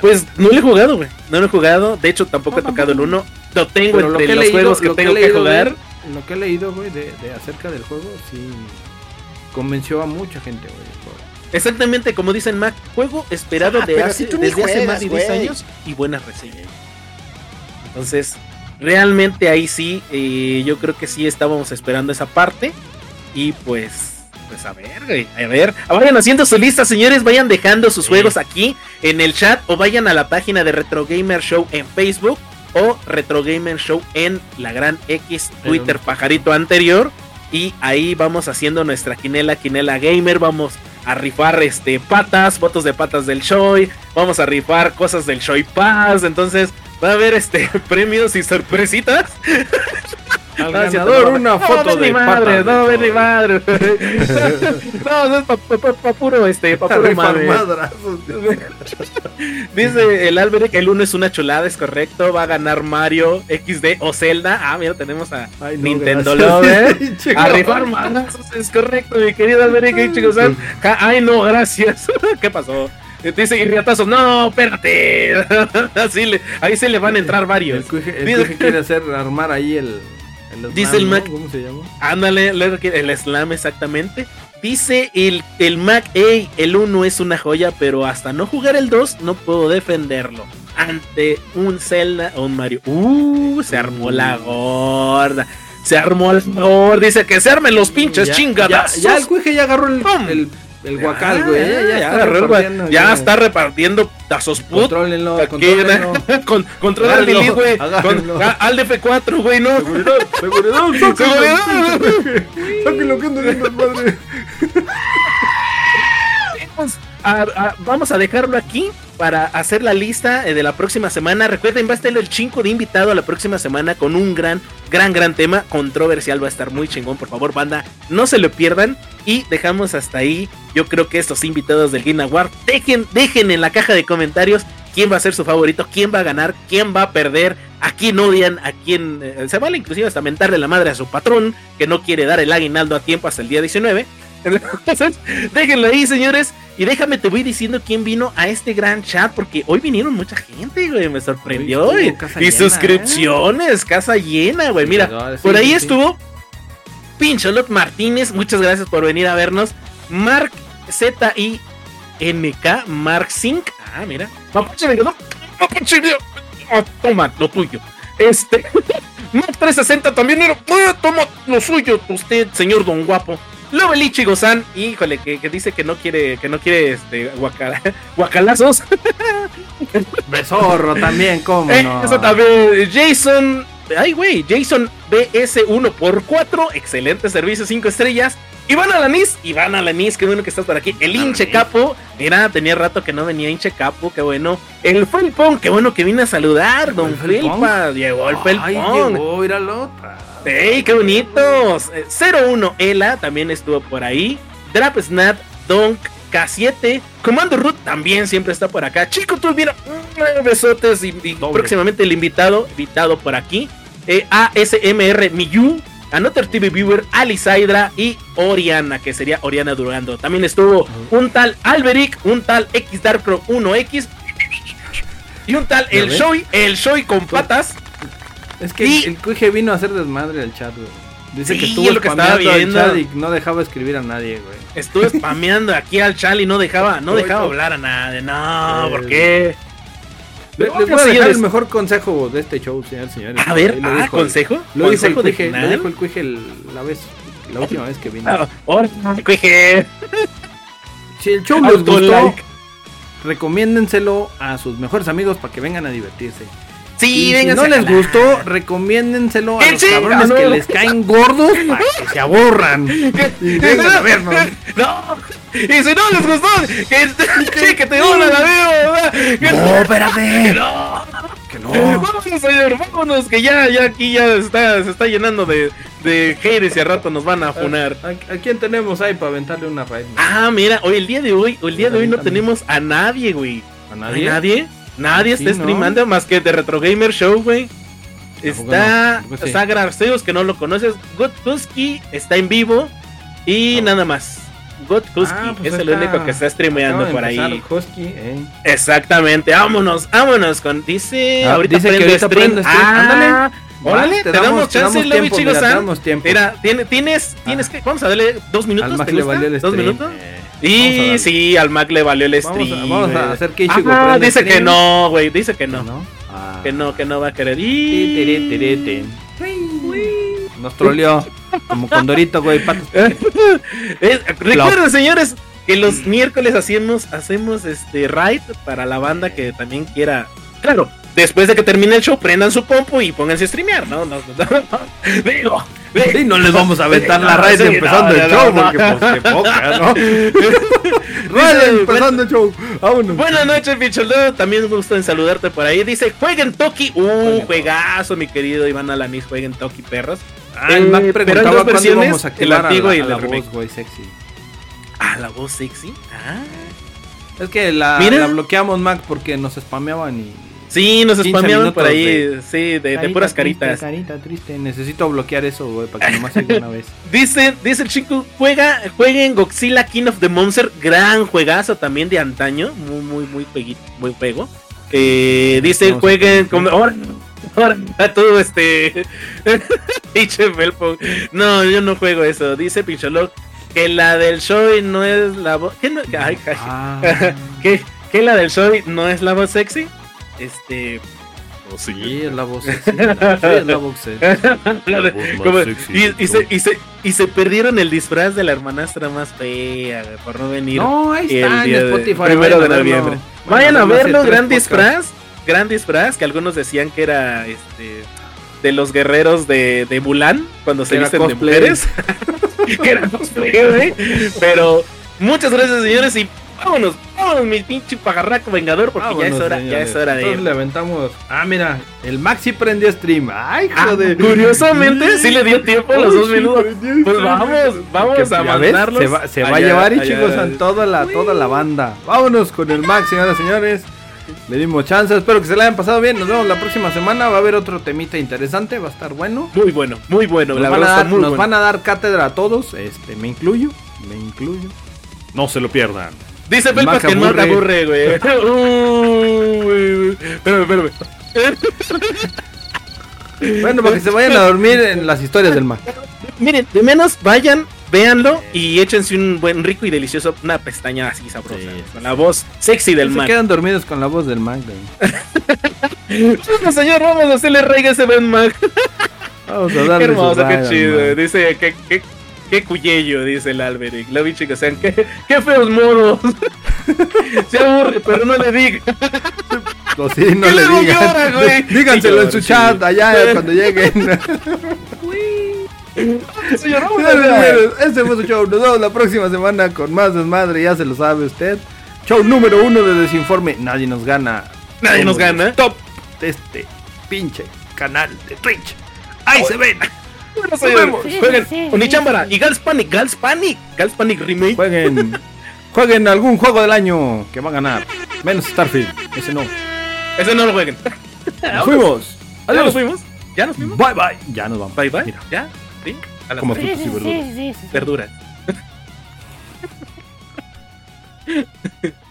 Pues no lo he jugado, güey. No lo he jugado. De hecho, tampoco No, he tocado el 1. Lo tengo Pero entre los leído- juegos que lo tengo que leído jugar. lo que he leído, güey, de, de acerca del juego, sí convenció a mucha gente, güey. Exactamente como dicen Mac. Juego esperado Ah, de hace, si desde hace más de 10 güey. años y buenas reseñas. Entonces, realmente ahí sí, eh, yo creo que sí estábamos esperando esa parte. Y pues, pues a ver, güey, a ver. Vayan haciendo su lista, señores. Vayan dejando sus Sí. juegos aquí en el chat o vayan a la página de Retro Gamer Show en Facebook o Retro Gamer Show en la gran X Twitter pajarito anterior. Y ahí vamos haciendo nuestra quinela, quinela gamer. Vamos a rifar este patas, fotos de patas del Shoy. Vamos a rifar cosas del Shoy Pass. Entonces va a haber este premios y sorpresitas. Al No, ganador no, una no, foto ven de mi madre, patas no, ven mi madre. no, no es pa, pa- pa- pa puro este, pa puro madre. madrazos. Dice el Albert que el 1 es una chulada, es correcto. Va a ganar Mario XD o Zelda. Ah, mira, tenemos a Ay, no, Nintendo. Chico. A rifar manazos, es correcto, mi querido Alberic Ay, no, gracias. ¿Qué pasó? Dice Irriatazo, no, espérate. Así le, ahí se le van a entrar El varios. cuije, el cuije quiere hacer armar ahí el. El Dice el ¿no? Mac- ¿Cómo se llama? Ándale, le- el slam exactamente. Dice el, el Mac, hey, el 1 es una joya, pero hasta no jugar el 2 no puedo defenderlo. Ante un Zelda o un Mario. Uh, se armó la gorda. Se armó la gorda. Dice que se armen los pinches Ya- chingadas. Ya, ya el cuije ya agarró el, ¡Pum! El, el guacal, güey. Ya, Ya, ya, está repartiendo, ya está repartiendo tazos put. Contrólenlo, contrólenlo. con, control al delete, güey. Con agárrenlo. a- al F4, güey, no. Seguridad, seguridad, Seguridad. sáquenlo. Que ando viendo madre. Vamos a, a- vamos a dejarlo aquí para hacer la lista eh, de la próxima semana. Recuerden, va a estar el chingo de invitado la próxima semana con un gran, gran, gran tema controversial. Va a estar muy chingón, por favor, banda. No se lo pierdan. Y dejamos hasta ahí. Yo creo que estos invitados del Game Award, dejen, dejen en la caja de comentarios quién va a ser su favorito, quién va a ganar, quién va a perder, a quién odian, a quién... eh, se vale inclusive hasta mentarle la madre a su patrón que no quiere dar el aguinaldo a tiempo hasta el día 19. Entonces, déjenlo ahí, señores. Y déjame, te voy diciendo quién vino a este gran chat, porque hoy vinieron mucha gente, güey. Me sorprendió. Hoy Y, estuvo casa y llena, suscripciones, casa llena, güey. Mira, Sí, por ahí sí, estuvo Pincholot Martínez. Muchas gracias por venir a vernos. Mark Z-I-N-K, Mark Zink. Ah, mira. Mapache me. Mapache, mira. Ah, toma, lo tuyo. Este. Mark 360 también era. Toma lo suyo, usted, señor Don Guapo. Lovelichi Gozan, híjole, que, que dice que no quiere, que no quiere este guacara- guacalazos. Besorro también, ¿cómo Eh? Eso también. Jason. Ay, güey. Jason BS1x4. Excelente servicio, 5 estrellas. Iván Alanis. Iván Alanis, qué bueno que estás por aquí. El hinche capo. Mira, tenía rato que no venía hinche capo. Qué bueno. El Felpón. Qué bueno que vine a saludar. Don. Felpa. Llegó el Felpón. llegó, míralo. ¡Ey, qué bonitos! Eh, 01 Ela también estuvo por ahí. Drap Snap, Donk, K7. Comando Root también siempre está por acá. Chico, tú mira, mm, besotes y, próximamente el invitado, invitado por aquí. Eh, ASMR Miyu, Another TV Viewer, Alisaidra y Oriana, que sería Oriana Durando. También estuvo un tal Alberic, un tal X Darkro 1X y un tal ¿Ya El? Shoy, El Shoy con patas. Es que Y- el cuije vino a hacer desmadre al chat, güey. Dice que estuvo es lo que estaba spameando al viendo. chat y no dejaba escribir a nadie, güey. Estuve spameando aquí al Chal y no dejaba, no dejaba hablar a nadie. No, Eh, ¿por qué? Le- les voy a dejar el mejor consejo de este show, señores, señores. A ver, ah, dijo- consejo. Lo dijo, el cuije, lo dijo el cuije la vez, la última vez que vino. Ah, ahora, cuije. Si el show les gustó, recomiéndenselo a sus mejores amigos para que vengan a divertirse. Sí, y si no les gustó, recomiéndenselo a ¡Que los sí! cabrones que les caen gordos para que se aborran. Y a vernos. No, y si no les gustó, que, que, te una la veo. Que No, espérate. no. Que no. Vámonos, señor, vámonos, que ya, ya aquí ya está, se está llenando de, de haters y a rato nos van a funar. ¿A, a quién tenemos ahí para aventarle una raid? Ah, mira, hoy el día de hoy, hoy el día de hoy no tenemos a nadie, güey. ¿A ¿No hay nadie? Nadie? Sí, está ¿no? streamando más que de Retro Gamer Show, güey. Está no, pues sí. Sagra Arceus, que no lo conoces. Godkuski está en vivo. Y No. nada más. Godkuski Ah, pues es el único que está streameando por empezar ahí. Husky, eh. Exactamente, vámonos, vámonos con. Dice. Ah, ahorita dice que prende ahorita stream. prende stream. Ah, Ándale. Órale, te, damos te chance, damos Lobby tiempo, mira, te damos tiempo. Mira, tiene- tienes, tienes Ah. que. Vamos a darle dos minutos. ¿te le gusta? valió el ¿Dos stream. minutos? eh. Y sí, al Mac le valió el Vamos stream. a, vamos a hacer que Ichigo prenda dice que no, güey, dice que no. ¿No? Ah. Que no, que no va a querer. Nos troleó. Como Condorito, güey. patas. Eh, recuerden, señores, que los miércoles hacemos, hacemos este raid para la banda que también quiera. Claro, después de que termine el show, prendan su compu y pónganse a streamear, ¿no? no, no, no. Digo, Sí, no les vamos a aventar la raid sí, empezando el show, no. porque pues qué poca, ¿no? Dice, empezando el show. Vámonos. Buenas noches, Picholo. También gusto en saludarte por ahí. Dice, jueguen Toki. Uh, juegazo, mi querido Iván Alanis. Jueguen Toki, perros. Ah, Eh, pero en preguntaba versiones, íbamos a el antiguo a la, y a la voz, güey, sexy. Ah, la voz sexy. Ah. Es que la, la bloqueamos, Mac, porque nos spameaban y... Sí, nos 15 spameaban por ahí, de- sí, de, de Carita puras triste, caritas. Carita triste. Necesito bloquear eso, güey, para que nomás salga una vez. Dice, dice el chico, juega, jueguen Godzilla King of the Monster, gran juegazo también de antaño, muy, muy, muy peguito, muy pego. Eh, dice, No jueguen con ahora, ahora a todo este pinche Felpo. No, yo no juego eso. Dice Pincholog que la del show no es la voz. ¿Qué, no? Ay, ay. Ah, ¿Qué, qué la del show no es la voz sexy? Este. sí, es la voz sexy. Sí, es la voz sexy. De- y, se, y, se, y se perdieron el disfraz de la hermanastra más fea por no venir. No, ahí el está en de- Spotify. primero vayan de a verlo. noviembre. Vayan Vayan a verlo, gran disfraz. Gran disfraz, que algunos decían que era este de los guerreros de, de Mulan, cuando se visten de cosplay. mujeres. que era cosplay, güey. Pero muchas gracias, señores, y vámonos, vámonos, mi pinche pajarraco vengador, porque ya es hora, ya es hora de Entonces le aventamos. Ah, mira, el Maxi prendió stream. Ay, Ah, joder. curiosamente, sí le dio tiempo a los dos minutos. Pues vamos, vamos a mandarlos. Se va, se va a allá, llevar y allá. chicos a toda la, toda la banda. Vámonos con el Max, señoras y señores. Le dimos chance, espero que se la hayan pasado bien. Nos vemos la próxima semana. Va a haber otro temita interesante, va a estar bueno. Muy bueno, muy bueno. Nos, la van, a verdad dar, está muy nos bueno. van a dar cátedra a todos. Este, me incluyo. Me incluyo. No se lo pierdan. Dice Mac que el Mac aburre. aburre, güey. Uy, espérame, espérame. Bueno, para que se vayan a dormir en las historias del Mac. Miren, de menos vayan, véanlo y échense un buen rico y delicioso, una pestaña así sabrosa. Sí. Con la voz sexy del se Mac. quedan dormidos con la voz del Mac. güey. Bueno, señor, vamos a hacerle rey a ese buen Mac. Vamos a Qué darle su hermoso, qué chido. Dice que. que Qué cuyello, dice el Alberic. La bicha que sean, qué, qué feos modos. Se aburre, pero no le diga. O sí, no le digan. llora, güey. Díganselo en su chat allá cuando lleguen. Señor, Este fue su show. Nos vemos la próxima semana con más desmadre. Ya se lo sabe usted. Show número uno de Desinforme. Nadie nos gana. Nadie nos gana. Top de este pinche canal de Twitch. Ahí se ven. Bueno, señor, vemos. jueguen Onichambara y Gals Panic, Gals Panic, Gals Panic Remake. Jueguen. Jueguen algún juego del año que va a ganar. Menos Starfield. Ese no. Ese no lo jueguen. Nos fuimos. ¿Ya nos Adiós. fuimos? ¿Ya nos fuimos? Bye bye. Ya nos vamos. Bye bye. Mira, ¿Ya? ¿Sí? A las como frutas y verduras. verduras.